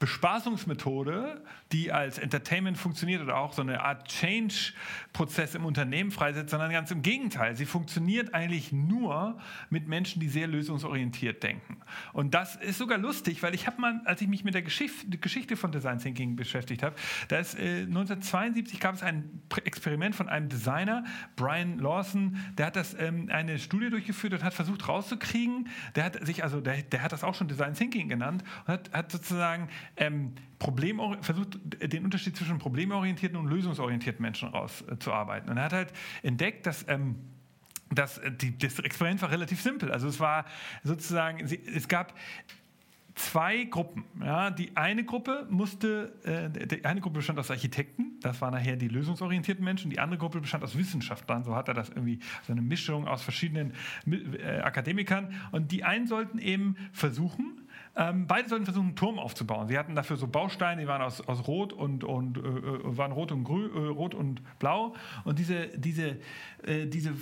Bespaßungsmethode, die als Entertainment funktioniert oder auch so eine Art Change-Prozess im Unternehmen freisetzt, sondern ganz im Gegenteil. Sie funktioniert eigentlich nur mit Menschen, die sehr lösungsorientiert denken. Und das ist sogar lustig, weil ich habe mal, als ich mich mit der Geschichte von Design Thinking beschäftigt habe, da ist äh, 1972 gab es ein Experiment von einem Designer, Brian Lawson, der hat das ähm, eine Studie durchgeführt und hat versucht rauszukriegen, der hat sich also, der, der hat das auch schon Design Thinking genannt und hat, hat sozusagen ähm, Problem, versucht, den Unterschied zwischen problemorientierten und lösungsorientierten Menschen rauszuarbeiten. Und er hat halt entdeckt, dass ähm, das, äh, die, das Experiment war relativ simpel. Also es war sozusagen, es gab zwei Gruppen. Ja, die eine Gruppe musste, äh, die eine Gruppe bestand aus Architekten, das waren nachher die lösungsorientierten Menschen, die andere Gruppe bestand aus Wissenschaftlern, so hat er das irgendwie, so eine Mischung aus verschiedenen äh, Akademikern. Und die einen sollten eben versuchen, ähm, beide sollten versuchen, einen Turm aufzubauen. Sie hatten dafür so Bausteine, die waren aus, aus Rot und, und äh, äh waren rot und grün, äh, rot und blau. Und diese, diese, äh, diese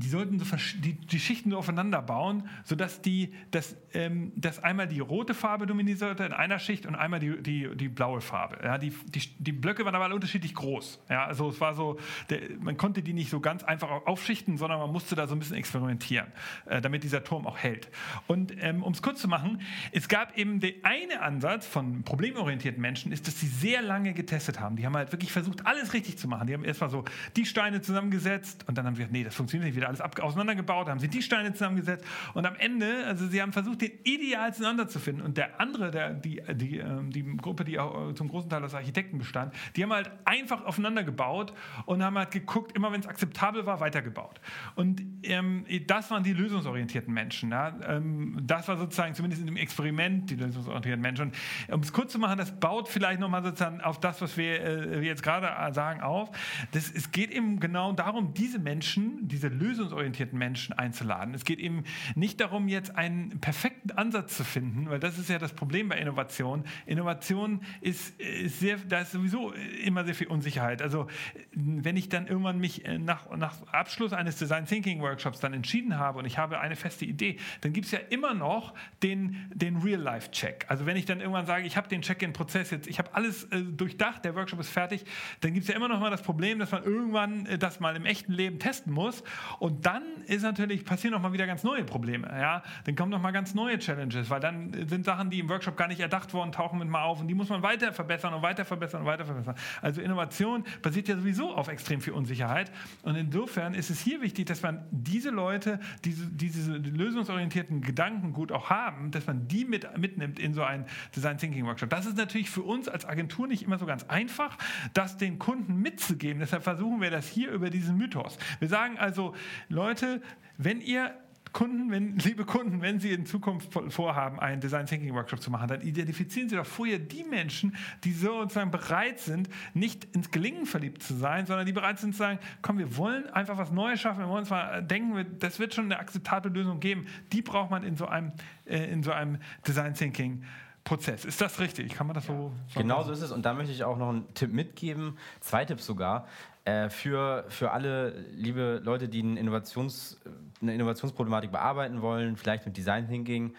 die sollten so die, die, Schichten so aufeinander bauen, sodass die, dass, ähm, dass einmal die rote Farbe dominiert sollte in einer Schicht und einmal die, die, die blaue Farbe. Ja, die, die, die Blöcke waren aber alle unterschiedlich groß. Ja, also es war so, der, man konnte die nicht so ganz einfach aufschichten, sondern man musste da so ein bisschen experimentieren, äh, damit dieser Turm auch hält. Und ähm, um es kurz zu machen, es gab eben der eine Ansatz von problemorientierten Menschen, ist, dass sie sehr lange getestet haben. Die haben halt wirklich versucht, alles richtig zu machen. Die haben erstmal so die Steine zusammengesetzt und dann haben sie gesagt, nee, das funktioniert nicht wieder alles ab, auseinandergebaut, haben sie die Steine zusammengesetzt und am Ende, also sie haben versucht, den ideal zueinander zu finden und der andere, der, die, die, ähm, die Gruppe, die auch äh, zum großen Teil aus Architekten bestand, die haben halt einfach aufeinander gebaut und haben halt geguckt, immer wenn es akzeptabel war, weitergebaut. Und ähm, das waren die lösungsorientierten Menschen. Ja? Ähm, das war sozusagen zumindest in dem Experiment die lösungsorientierten Menschen. Und um es kurz zu machen, das baut vielleicht nochmal sozusagen auf das, was wir äh, jetzt gerade sagen, auf. Das, es geht eben genau darum, diese Menschen, diese lösungsorientierten lösungsorientierten Menschen einzuladen. Es geht eben nicht darum, jetzt einen perfekten Ansatz zu finden, weil das ist ja das Problem bei Innovation. Innovation ist, ist sehr, da ist sowieso immer sehr viel Unsicherheit. Also wenn ich dann irgendwann mich äh, nach, nach Abschluss eines Design Thinking Workshops dann entschieden habe und ich habe eine feste Idee, dann gibt es ja immer noch den, den Real-Life-Check. Also wenn ich dann irgendwann sage, ich habe den Check-in-Prozess jetzt, ich habe alles äh, durchdacht, der Workshop ist fertig, dann gibt es ja immer noch mal das Problem, dass man irgendwann äh, das mal im echten Leben testen muss und dann ist natürlich, passieren noch mal wieder ganz neue Probleme. Ja? Dann kommen noch mal ganz neue Challenges, weil dann sind Sachen, die im Workshop gar nicht erdacht wurden, tauchen mit mal auf und die muss man weiter verbessern und weiter verbessern und weiter verbessern. Also Innovation basiert ja sowieso auf extrem viel Unsicherheit. Und insofern ist es hier wichtig, dass man diese Leute, diese, diese lösungsorientierten Gedanken gut auch haben, dass man die mit, mitnimmt in so einen Design Thinking Workshop. Das ist natürlich für uns als Agentur nicht immer so ganz einfach, das den Kunden mitzugeben. Deshalb versuchen wir das hier über diesen Mythos. Wir sagen also, Leute, wenn ihr Kunden, wenn, liebe Kunden, wenn Sie in Zukunft vorhaben, einen Design Thinking Workshop zu machen, dann identifizieren Sie doch vorher die Menschen, die sozusagen bereit sind, nicht ins Gelingen verliebt zu sein, sondern die bereit sind zu sagen, komm, wir wollen einfach was Neues schaffen, wir wollen zwar denken, das wird schon eine akzeptable Lösung geben. Die braucht man in so einem, äh, in so einem Design Thinking Prozess. Ist das richtig? Kann man das so sagen? Genau so ist es. Und da möchte ich auch noch einen Tipp mitgeben, zwei Tipps sogar. Äh, für, für alle liebe Leute, die ein Innovations, eine Innovationsproblematik bearbeiten wollen, vielleicht mit Design Thinking.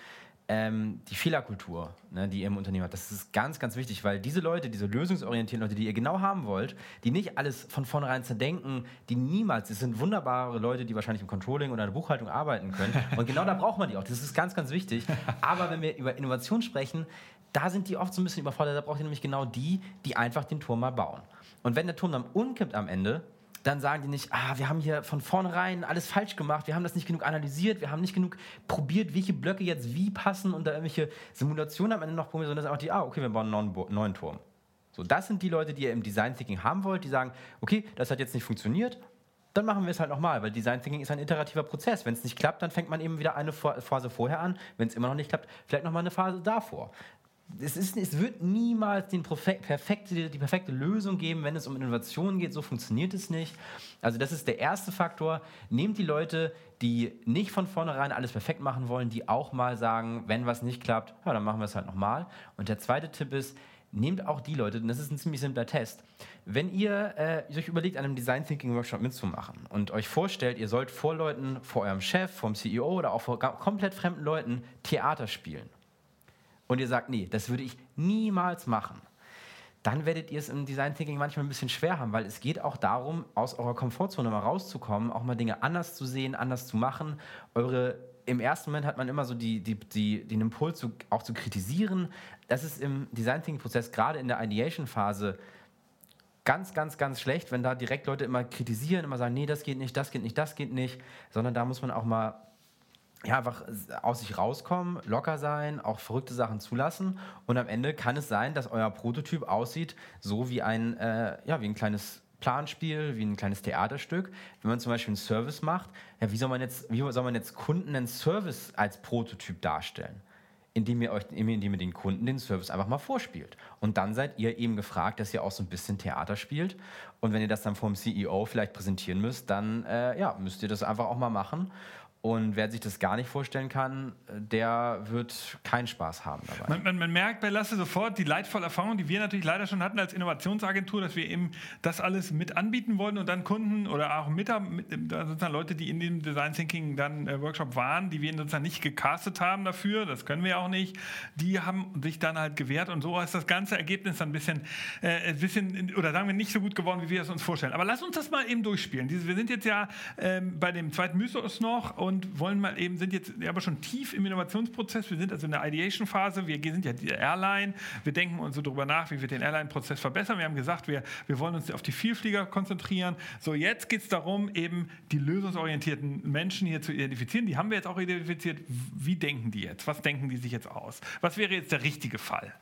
ähm, die Fehlerkultur, ne, die ihr im Unternehmen habt. Das ist ganz, ganz wichtig, weil diese Leute, diese lösungsorientierten Leute, die ihr genau haben wollt, die nicht alles von vornherein zerdenken, die niemals, das sind wunderbare Leute, die wahrscheinlich im Controlling oder in der Buchhaltung arbeiten können. Und genau da braucht man die auch. Das ist ganz, ganz wichtig. Aber wenn wir über Innovation sprechen, da sind die oft so ein bisschen überfordert. Da braucht ihr nämlich genau die, die einfach den Turm mal bauen. Und wenn der Turm dann umkippt am Ende, dann sagen die nicht, ah, wir haben hier von vornherein alles falsch gemacht, wir haben das nicht genug analysiert, wir haben nicht genug probiert, welche Blöcke jetzt wie passen und da irgendwelche Simulationen am Ende noch probieren, sondern das ist einfach die, ah, okay, wir bauen einen neuen, neuen Turm. So, das sind die Leute, die ihr im Design Thinking haben wollt, die sagen, okay, das hat jetzt nicht funktioniert, dann machen wir es halt nochmal, weil Design Thinking ist ein iterativer Prozess. Wenn es nicht klappt, dann fängt man eben wieder eine Phase vorher an. Wenn es immer noch nicht klappt, vielleicht nochmal eine Phase davor es, ist, es wird niemals den perfekte, die perfekte Lösung geben, wenn es um Innovationen geht. So funktioniert es nicht. Also das ist der erste Faktor. Nehmt die Leute, die nicht von vornherein alles perfekt machen wollen, die auch mal sagen, wenn was nicht klappt, ja, dann machen wir es halt nochmal. Und der zweite Tipp ist, nehmt auch die Leute, und das ist ein ziemlich simpler Test, wenn ihr äh, euch überlegt, an einem Design Thinking Workshop mitzumachen und euch vorstellt, ihr sollt vor Leuten, vor eurem Chef, vom CEO oder auch vor komplett fremden Leuten Theater spielen und ihr sagt, nee, das würde ich niemals machen, dann werdet ihr es im Design Thinking manchmal ein bisschen schwer haben, weil es geht auch darum, aus eurer Komfortzone mal rauszukommen, auch mal Dinge anders zu sehen, anders zu machen. Eure im ersten Moment hat man immer so die, die, die, den Impuls, zu, auch zu kritisieren. Das ist im Design Thinking Prozess, gerade in der Ideation Phase, ganz, ganz, ganz schlecht, wenn da direkt Leute immer kritisieren, immer sagen, nee, das geht nicht, das geht nicht, das geht nicht, sondern da muss man auch mal ja, einfach aus sich rauskommen, locker sein, auch verrückte Sachen zulassen. Und am Ende kann es sein, dass euer Prototyp aussieht, so wie ein, äh, ja, wie ein kleines Planspiel, wie ein kleines Theaterstück. Wenn man zum Beispiel einen Service macht, ja, wie soll man jetzt, wie soll man jetzt Kunden einen Service als Prototyp darstellen? Indem ihr euch, indem ihr den Kunden den Service einfach mal vorspielt. Und dann seid ihr eben gefragt, dass ihr auch so ein bisschen Theater spielt. Und wenn ihr das dann vom CEO vielleicht präsentieren müsst, dann äh, ja, müsst ihr das einfach auch mal machen. Und wer sich das gar nicht vorstellen kann, der wird keinen Spaß haben dabei. Man, man, man, merkt bei Lasse sofort die leidvolle Erfahrung, die wir natürlich leider schon hatten als Innovationsagentur, dass wir eben das alles mit anbieten wollten und dann Kunden oder auch mit, sozusagen Leute, die in dem Design Thinking dann äh, Workshop waren, die wir sozusagen nicht gecastet haben dafür, das können wir auch nicht, die haben sich dann halt gewehrt und so ist das ganze Ergebnis dann ein bisschen, äh, ein bisschen oder sagen wir nicht so gut geworden, wie wir es uns vorstellen. Aber lass uns das mal eben durchspielen. Wir sind jetzt ja ähm, bei dem zweiten Mythos noch und und wollen mal eben, sind jetzt aber schon tief im Innovationsprozess. Wir sind also in der Ideation-Phase. Wir sind ja die Airline. Wir denken uns so darüber nach, wie wir den Airline-Prozess verbessern. Wir haben gesagt, wir, wir wollen uns auf die Vielflieger konzentrieren. So, jetzt geht es darum, eben die lösungsorientierten Menschen hier zu identifizieren. Die haben wir jetzt auch identifiziert. Wie denken die jetzt? Was denken die sich jetzt aus? Was wäre jetzt der richtige Fall?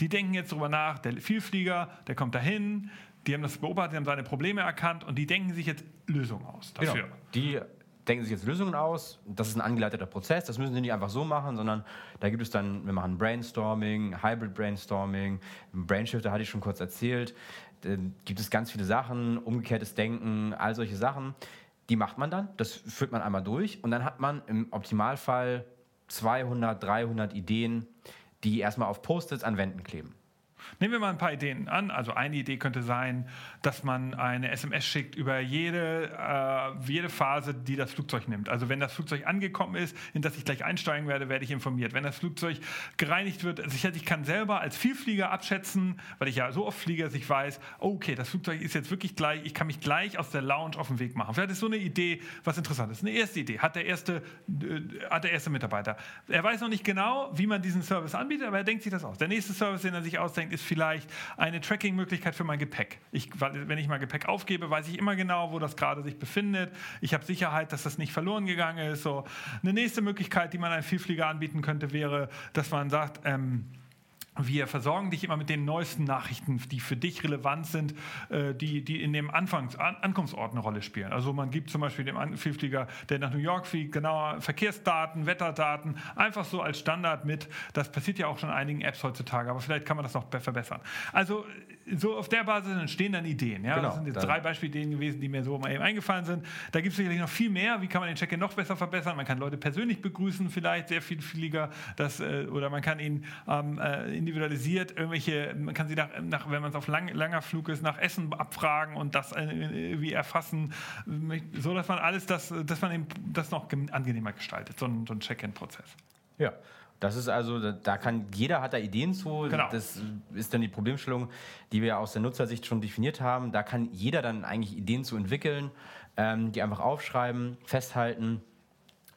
Die denken jetzt darüber nach, der Vielflieger, der kommt dahin, die haben das beobachtet, haben seine Probleme erkannt und die denken sich jetzt Lösungen aus dafür. Genau. Die denken sich jetzt Lösungen aus. Das ist ein angeleiteter Prozess. Das müssen sie nicht einfach so machen, sondern da gibt es dann, wir machen Brainstorming, Hybrid Brainstorming, Brainshifter hatte ich schon kurz erzählt. Da gibt es ganz viele Sachen, umgekehrtes Denken, all solche Sachen. Die macht man dann, das führt man einmal durch und dann hat man im Optimalfall 200, 300 Ideen, die erstmal auf Post-its an Wänden kleben. Nehmen wir mal ein paar Ideen an. Also eine Idee könnte sein, dass man eine SMS schickt über jede, äh, jede Phase, die das Flugzeug nimmt. Also wenn das Flugzeug angekommen ist, in das ich gleich einsteigen werde, werde ich informiert. Wenn das Flugzeug gereinigt wird, also ich, kann selber als Vielflieger abschätzen, weil ich ja so oft fliege, dass ich weiß, okay, das Flugzeug ist jetzt wirklich gleich, ich kann mich gleich aus der Lounge auf den Weg machen. Vielleicht ist so eine Idee was interessant ist. Eine erste Idee hat der erste, äh, hat der erste Mitarbeiter. Er weiß noch nicht genau, wie man diesen Service anbietet, aber er denkt sich das aus. Der nächste Service, den er sich ausdenkt, ist vielleicht eine Tracking-Möglichkeit für mein Gepäck. Ich, wenn ich mein Gepäck aufgebe, weiß ich immer genau, wo das gerade sich befindet. Ich habe Sicherheit, dass das nicht verloren gegangen ist. So. Eine nächste Möglichkeit, die man einem Vielflieger anbieten könnte, wäre, dass man sagt, ähm, wir versorgen dich immer mit den neuesten Nachrichten, die für dich relevant sind, äh, die, die in dem Anfangs An Ankunftsort eine Rolle spielen. Also man gibt zum Beispiel dem Vielflieger, der nach New York fliegt, genauer Verkehrsdaten, Wetterdaten, einfach so als Standard mit. Das passiert ja auch schon in einigen Apps heutzutage, aber vielleicht kann man das noch verbessern. Also so auf der Basis entstehen dann Ideen. Ja? Genau, das sind jetzt drei Beispielideen gewesen, die mir so mal eben eingefallen sind. Da gibt es sicherlich noch viel mehr. Wie kann man den Check-in noch besser verbessern? Man kann Leute persönlich begrüßen, vielleicht sehr viel Vielflieger, das, äh, oder man kann ihn ähm, äh, individualisiert irgendwelche, man kann sie nach, nach wenn man es auf lang, langer Flug ist, nach Essen abfragen und das irgendwie erfassen, so dass man alles das, dass man das noch angenehmer gestaltet, so ein, so ein Check-in-Prozess. Ja, Das ist also, da- da kann jeder hat da Ideen zu. Genau. Das ist dann die Problemstellung, die wir aus der Nutzersicht schon definiert haben. Da kann jeder dann eigentlich Ideen zu entwickeln, ähm, die einfach aufschreiben, festhalten.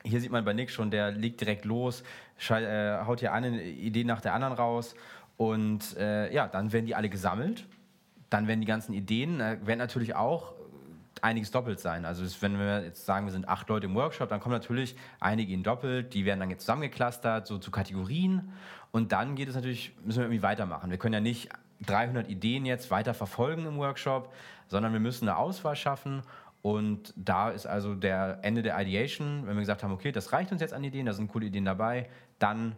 Hier sieht man bei Nick schon, der legt direkt los, äh, haut hier eine Idee nach der anderen raus und äh, ja, dann werden die alle gesammelt. Dann werden die ganzen Ideen, äh, werden natürlich auch einiges doppelt sein. Also es- wenn wir jetzt sagen, wir sind acht Leute im Workshop, dann kommen natürlich einige in doppelt, die werden dann jetzt zusammengeclustert, so zu Kategorien und dann geht es natürlich, müssen wir irgendwie weitermachen. Wir können ja nicht 300 Ideen jetzt weiter verfolgen im Workshop, sondern wir müssen eine Auswahl schaffen und da ist also der Ende der Ideation, wenn wir gesagt haben, okay, das reicht uns jetzt an Ideen, da sind coole Ideen dabei, dann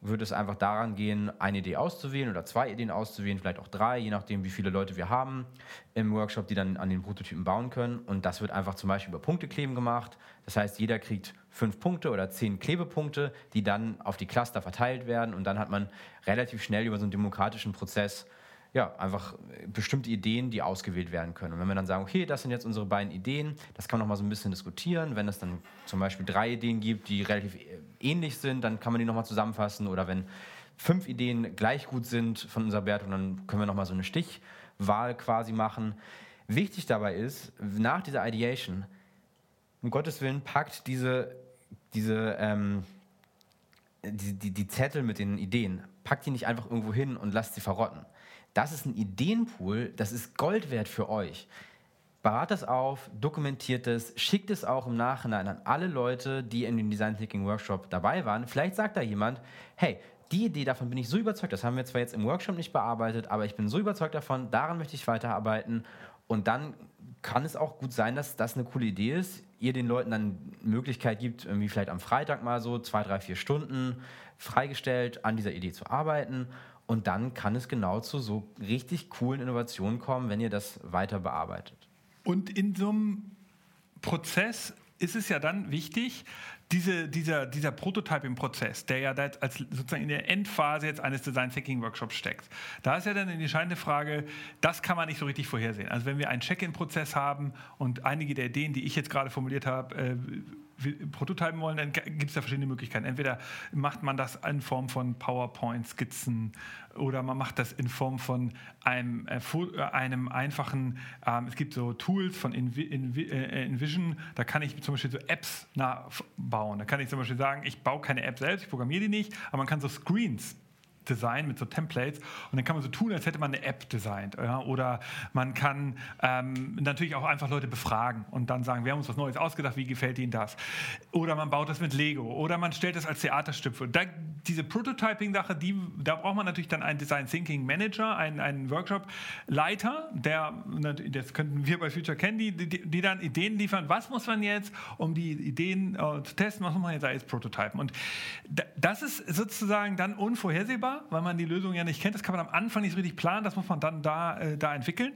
würde es einfach daran gehen, eine Idee auszuwählen oder zwei Ideen auszuwählen, vielleicht auch drei, je nachdem, wie viele Leute wir haben im Workshop, die dann an den Prototypen bauen können. Und das wird einfach zum Beispiel über Punktekleben gemacht. Das heißt, jeder kriegt fünf Punkte oder zehn Klebepunkte, die dann auf die Cluster verteilt werden. Und dann hat man relativ schnell über so einen demokratischen Prozess ja, einfach bestimmte Ideen, die ausgewählt werden können. Und wenn wir dann sagen, okay, das sind jetzt unsere beiden Ideen, das kann man noch mal so ein bisschen diskutieren. Wenn es dann zum Beispiel drei Ideen gibt, die relativ äh, ähnlich sind, dann kann man die noch mal zusammenfassen. Oder wenn fünf Ideen gleich gut sind von unserer Wertung, dann können wir noch mal so eine Stichwahl quasi machen. Wichtig dabei ist, nach dieser Ideation, um Gottes Willen, packt diese, diese ähm, die, die, die Zettel mit den Ideen, packt die nicht einfach irgendwo hin und lasst sie verrotten. Das ist ein Ideenpool, das ist Gold wert für euch. Berat das auf, dokumentiert es, schickt es auch im Nachhinein an alle Leute, die in dem Design Thinking Workshop dabei waren. Vielleicht sagt da jemand, hey, die Idee davon bin ich so überzeugt, das haben wir zwar jetzt im Workshop nicht bearbeitet, aber ich bin so überzeugt davon, daran möchte ich weiterarbeiten. Und dann kann es auch gut sein, dass das eine coole Idee ist. Ihr den Leuten dann Möglichkeit gibt, irgendwie vielleicht am Freitag mal so zwei, drei, vier Stunden freigestellt, an dieser Idee zu arbeiten. Und dann kann es genau zu so richtig coolen Innovationen kommen, wenn ihr das weiter bearbeitet. Und in so einem Prozess ist es ja dann wichtig, diese, dieser, dieser Prototyping-Prozess, der ja da als sozusagen in der Endphase jetzt eines Design Thinking Workshops steckt. Da ist ja dann die entscheidende Frage, das kann man nicht so richtig vorhersehen. Also wenn wir einen Check-in-Prozess haben und einige der Ideen, die ich jetzt gerade formuliert habe, äh, prototypen wollen, dann gibt es da verschiedene Möglichkeiten. Entweder macht man das in Form von PowerPoint-Skizzen oder man macht das in Form von einem, äh, äh, einem einfachen, ähm, es gibt so Tools von äh, Envision, da kann ich zum Beispiel so Apps nachbauen. Da kann ich zum Beispiel sagen, ich baue keine App selbst, ich programmiere die nicht, aber man kann so Screens designen mit so Templates und dann kann man so tun, als hätte man eine App designt. Ja? Oder man kann ähm, natürlich auch einfach Leute befragen und dann sagen, wir haben uns was Neues ausgedacht, wie gefällt Ihnen das? Oder man baut das mit Lego oder man stellt das als Theaterstück. Da, diese Prototyping-Sache, die, da braucht man natürlich dann einen Design Thinking Manager, einen, einen Workshop-Leiter, der, das könnten wir bei Future Candy, die, die, die dann Ideen liefern, was muss man jetzt, um die Ideen äh, zu testen, was muss man jetzt als Prototypen. Und da, das ist sozusagen dann unvorhersehbar, weil man die Lösung ja nicht kennt. Das kann man am Anfang nicht so richtig planen, das muss man dann da, äh, da entwickeln.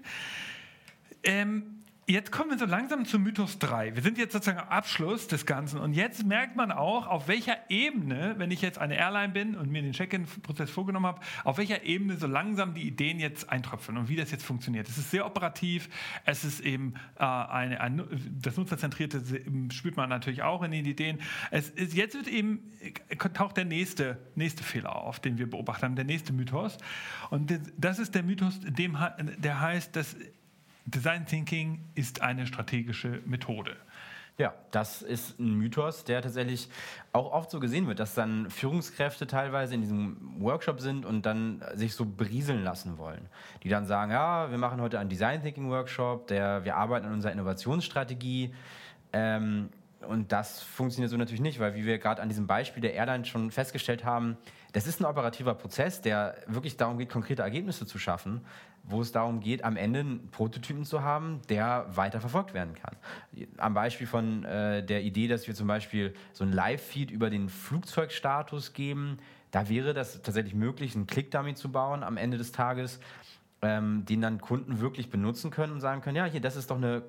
Ähm, Jetzt kommen wir so langsam zu Mythos 3. Wir sind jetzt sozusagen am Abschluss des Ganzen und jetzt merkt man auch, auf welcher Ebene, wenn ich jetzt eine Airline bin und mir den Check-in-Prozess vorgenommen habe, auf welcher Ebene so langsam die Ideen jetzt eintröpfeln und wie das jetzt funktioniert. Es ist sehr operativ, es ist eben äh, eine, ein, das Nutzerzentrierte spürt man natürlich auch in den Ideen. Es ist, jetzt wird eben, taucht der nächste, nächste Fehler auf, den wir beobachtet haben, der nächste Mythos. Und das ist der Mythos, dem, der heißt, dass Design Thinking ist eine strategische Methode. Ja, das ist ein Mythos, der tatsächlich auch oft so gesehen wird, dass dann Führungskräfte teilweise in diesem Workshop sind und dann sich so berieseln lassen wollen. Die dann sagen, ja, wir machen heute einen Design Thinking Workshop, der, wir arbeiten an unserer Innovationsstrategie. Ähm, und das funktioniert so natürlich nicht, weil wie wir gerade an diesem Beispiel der Airline schon festgestellt haben, das ist ein operativer Prozess, der wirklich darum geht, konkrete Ergebnisse zu schaffen, wo es darum geht, am Ende einen Prototypen zu haben, der weiter verfolgt werden kann. Am Beispiel von äh, der Idee, dass wir zum Beispiel so ein Live-Feed über den Flugzeugstatus geben, da wäre das tatsächlich möglich, einen Click-Dummy zu bauen am Ende des Tages, ähm, den dann Kunden wirklich benutzen können und sagen können, ja, hier, das ist doch eine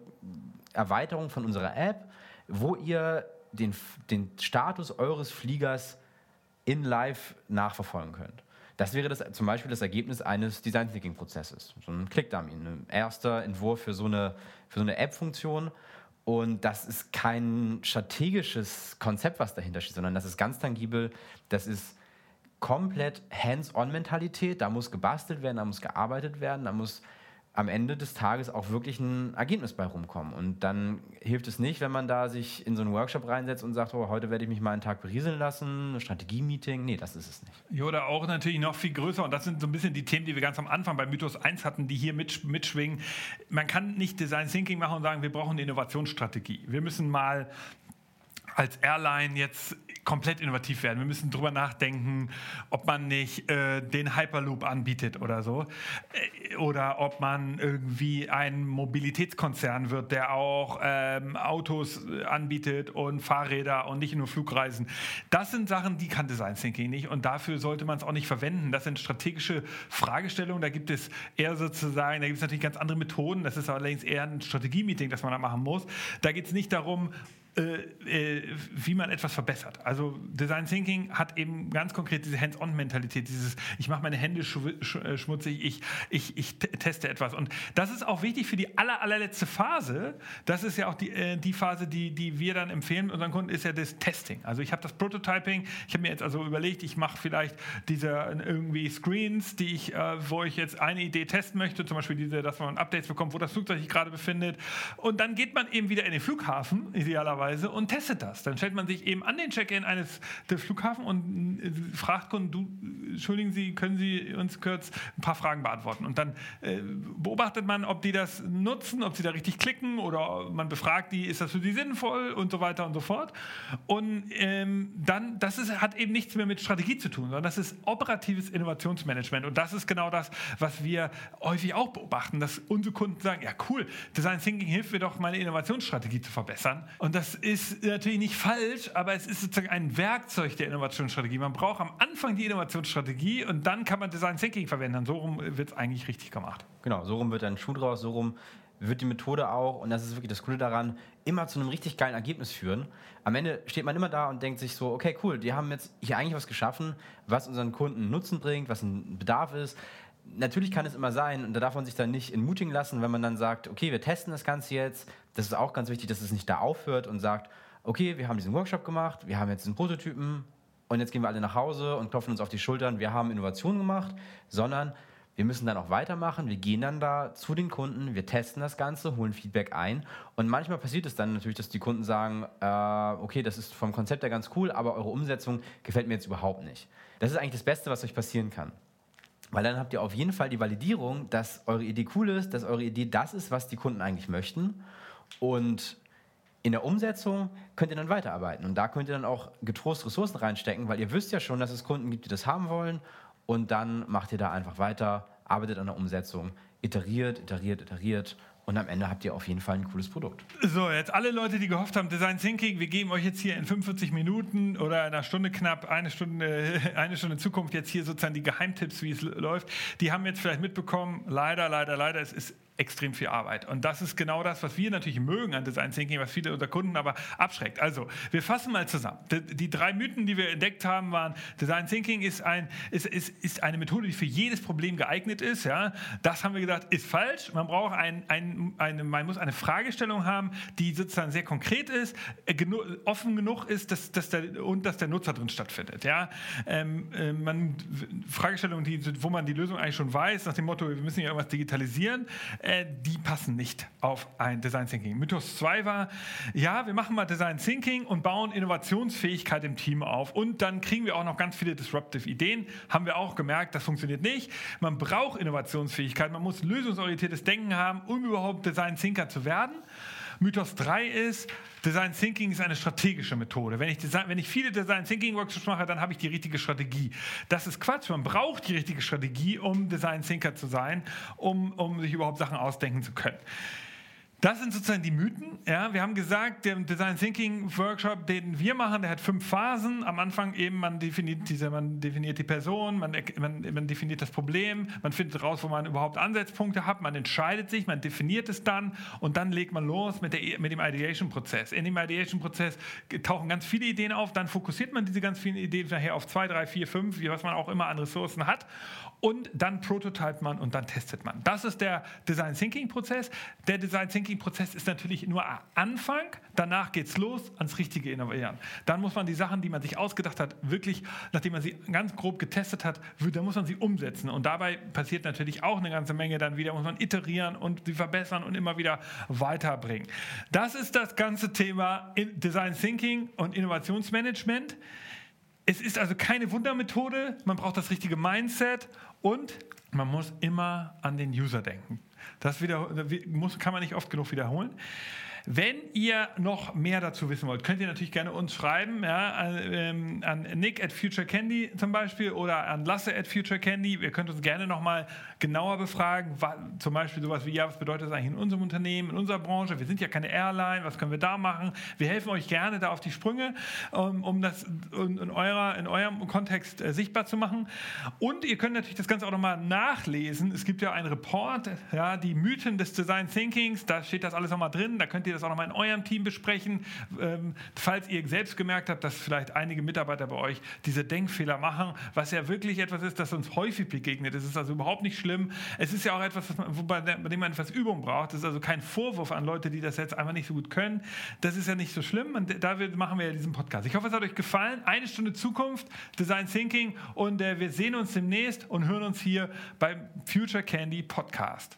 Erweiterung von unserer App, wo ihr den, den Status eures Fliegers in live nachverfolgen könnt. Das wäre das, zum Beispiel das Ergebnis eines Design Thinking Prozesses. So ein Click-Dummy, ein erster Entwurf für so eine, für so eine App-Funktion. Und das ist kein strategisches Konzept, was dahinter steht, sondern das ist ganz tangibel. Das ist komplett Hands-on-Mentalität. Da muss gebastelt werden, da muss gearbeitet werden, da muss am Ende des Tages auch wirklich ein Ergebnis bei rumkommen. Und dann hilft es nicht, wenn man da sich in so einen Workshop reinsetzt und sagt, oh, heute werde ich mich mal einen Tag berieseln lassen, ein Strategie-Meeting. Nee, das ist es nicht. Ja, oder auch natürlich noch viel größer, und das sind so ein bisschen die Themen, die wir ganz am Anfang bei Mythos 1 hatten, die hier mitschwingen. Man kann nicht Design Thinking machen und sagen, wir brauchen eine Innovationsstrategie. Wir müssen mal als Airline jetzt komplett innovativ werden. Wir müssen drüber nachdenken, ob man nicht äh, den Hyperloop anbietet oder so. Äh, oder ob man irgendwie ein Mobilitätskonzern wird, der auch ähm, Autos äh, anbietet und Fahrräder und nicht nur Flugreisen. Das sind Sachen, die kann Design Thinking nicht und dafür sollte man es auch nicht verwenden. Das sind strategische Fragestellungen. Da gibt es eher sozusagen, da gibt es natürlich ganz andere Methoden. Das ist allerdings eher ein Strategie-Meeting, das man da machen muss. Da geht es nicht darum, äh, äh, wie man etwas verbessert. Also Design Thinking hat eben ganz konkret diese Hands-on-Mentalität, dieses ich mache meine Hände äh, schmutzig, ich, ich, ich teste etwas. Und das ist auch wichtig für die aller, allerletzte Phase. Das ist ja auch die, äh, die Phase, die, die wir dann empfehlen unseren Kunden, ist ja das Testing. Also ich habe das Prototyping, ich habe mir jetzt also überlegt, ich mache vielleicht diese irgendwie Screens, die ich, äh, wo ich jetzt eine Idee testen möchte, zum Beispiel diese, dass man Updates bekommt, wo das Flugzeug sich gerade befindet. Und dann geht man eben wieder in den Flughafen, idealerweise normalerweise und testet das. Dann stellt man sich eben an den Check-in eines des Flughafens und äh, fragt Kunden, du, entschuldigen Sie, können Sie uns kurz ein paar Fragen beantworten? Und dann äh, beobachtet man, ob die das nutzen, ob sie da richtig klicken oder man befragt die, ist das für sie sinnvoll und so weiter und so fort. Und ähm, dann, das ist, hat eben nichts mehr mit Strategie zu tun, sondern das ist operatives Innovationsmanagement. Und das ist genau das, was wir häufig auch beobachten, dass unsere Kunden sagen, ja cool, Design Thinking hilft mir doch, meine Innovationsstrategie zu verbessern. Und das ist natürlich nicht falsch, aber es ist sozusagen ein Werkzeug der Innovationsstrategie. Man braucht am Anfang die Innovationsstrategie und dann kann man Design Thinking verwenden. So rum wird es eigentlich richtig gemacht. Genau, so rum wird ein Schuh draus, so rum wird die Methode auch, und das ist wirklich das Coole daran, immer zu einem richtig geilen Ergebnis führen. Am Ende steht man immer da und denkt sich so, okay, cool, die haben jetzt hier eigentlich was geschaffen, was unseren Kunden Nutzen bringt, was ein Bedarf ist. Natürlich kann es immer sein, und da darf man sich dann nicht entmutigen lassen, wenn man dann sagt, okay, wir testen das Ganze jetzt, das ist auch ganz wichtig, dass es nicht da aufhört und sagt, okay, wir haben diesen Workshop gemacht, wir haben jetzt diesen Prototypen und jetzt gehen wir alle nach Hause und klopfen uns auf die Schultern, wir haben Innovationen gemacht, sondern wir müssen dann auch weitermachen. Wir gehen dann da zu den Kunden, wir testen das Ganze, holen Feedback ein. Und manchmal passiert es dann natürlich, dass die Kunden sagen, äh, okay, das ist vom Konzept her ganz cool, aber eure Umsetzung gefällt mir jetzt überhaupt nicht. Das ist eigentlich das Beste, was euch passieren kann. Weil dann habt ihr auf jeden Fall die Validierung, dass eure Idee cool ist, dass eure Idee das ist, was die Kunden eigentlich möchten. Und in der Umsetzung könnt ihr dann weiterarbeiten. Und da könnt ihr dann auch getrost Ressourcen reinstecken, weil ihr wisst ja schon, dass es Kunden gibt, die das haben wollen. Und dann macht ihr da einfach weiter, arbeitet an der Umsetzung, iteriert, iteriert, iteriert und am Ende habt ihr auf jeden Fall ein cooles Produkt. So, jetzt alle Leute, die gehofft haben, Design Thinking, wir geben euch jetzt hier in 45 Minuten oder einer Stunde knapp, eine Stunde, eine Stunde Zukunft jetzt hier sozusagen die Geheimtipps, wie es läuft. Die haben jetzt vielleicht mitbekommen, leider, leider, leider, es ist extrem viel Arbeit. Und das ist genau das, was wir natürlich mögen an Design Thinking, was viele unserer Kunden aber abschreckt. Also, wir fassen mal zusammen. Die, drei Mythen, die wir entdeckt haben, waren, Design Thinking ist, ein, ist, ist, ist eine Methode, die für jedes Problem geeignet ist. Ja? Das haben wir gesagt, ist falsch. Man braucht ein, ein, eine, man muss eine Fragestellung haben, die sozusagen sehr konkret ist, äh, offen genug ist dass, dass der, und dass der Nutzer drin stattfindet. Ja? Ähm, äh, man, Fragestellungen, die, wo man die Lösung eigentlich schon weiß, nach dem Motto, wir müssen ja irgendwas digitalisieren, äh, die passen nicht auf ein Design Thinking. Mythos 2 war, ja, wir machen mal Design Thinking und bauen Innovationsfähigkeit im Team auf und dann kriegen wir auch noch ganz viele disruptive Ideen. Haben wir auch gemerkt, das funktioniert nicht. Man braucht Innovationsfähigkeit, man muss lösungsorientiertes Denken haben, um überhaupt Design Thinker zu werden. Mythos 3 ist, Design Thinking ist eine strategische Methode. Wenn ich, Design, wenn ich viele Design Thinking Workshops mache, dann habe ich die richtige Strategie. Das ist Quatsch. Man braucht die richtige Strategie, um Design Thinker zu sein, um, um sich überhaupt Sachen ausdenken zu können. Das sind sozusagen die Mythen. Ja, wir haben gesagt, der Design Thinking Workshop, den wir machen, der hat fünf Phasen. Am Anfang eben, man definiert, diese, man definiert die Person, man, man, man definiert das Problem, man findet raus, wo man überhaupt Ansatzpunkte hat, man entscheidet sich, man definiert es dann und dann legt man los mit, der, mit dem Ideation-Prozess. In dem Ideation-Prozess tauchen ganz viele Ideen auf, dann fokussiert man diese ganz vielen Ideen nachher auf zwei, drei, vier, fünf, was man auch immer an Ressourcen hat und dann prototypt man und dann testet man. Das ist der Design Thinking Prozess. Der Design Thinking Prozess ist natürlich nur Anfang, danach geht es los ans richtige Innovieren. Dann muss man die Sachen, die man sich ausgedacht hat, wirklich, nachdem man sie ganz grob getestet hat, dann muss man sie umsetzen. Und dabei passiert natürlich auch eine ganze Menge dann wieder, muss man iterieren und sie verbessern und immer wieder weiterbringen. Das ist das ganze Thema Design Thinking und Innovationsmanagement. Es ist also keine Wundermethode, man braucht das richtige Mindset und man muss immer an den User denken. Das wieder, muss, kann man nicht oft genug wiederholen. Wenn ihr noch mehr dazu wissen wollt, könnt ihr natürlich gerne uns schreiben, ja, an, ähm, Nick at Future Candy zum Beispiel oder an Lasse at Future Candy. Ihr könnt uns gerne nochmal genauer befragen, was, zum Beispiel sowas wie, ja, was bedeutet das eigentlich in unserem Unternehmen, in unserer Branche? Wir sind ja keine Airline, was können wir da machen? Wir helfen euch gerne da auf die Sprünge, um, um das in, in, eurer, in eurem Kontext äh, sichtbar zu machen. Und ihr könnt natürlich das Ganze auch nochmal nachlesen. Es gibt ja einen Report, ja, die Mythen des Design Thinkings, da steht das alles nochmal drin, da könnt ihr das auch nochmal in eurem Team besprechen. Ähm, falls ihr selbst gemerkt habt, dass vielleicht einige Mitarbeiter bei euch diese Denkfehler machen, was ja wirklich etwas ist, das uns häufig begegnet. Es ist also überhaupt nicht schlimm. Es ist ja auch etwas, bei, dem man etwas Übung braucht. Das ist also kein Vorwurf an Leute, die das jetzt einfach nicht so gut können. Das ist ja nicht so schlimm und dafür machen wir ja diesen Podcast. Ich hoffe, es hat euch gefallen. Eine Stunde Zukunft, Design Thinking und äh, wir sehen uns demnächst und hören uns hier beim Future Candy Podcast.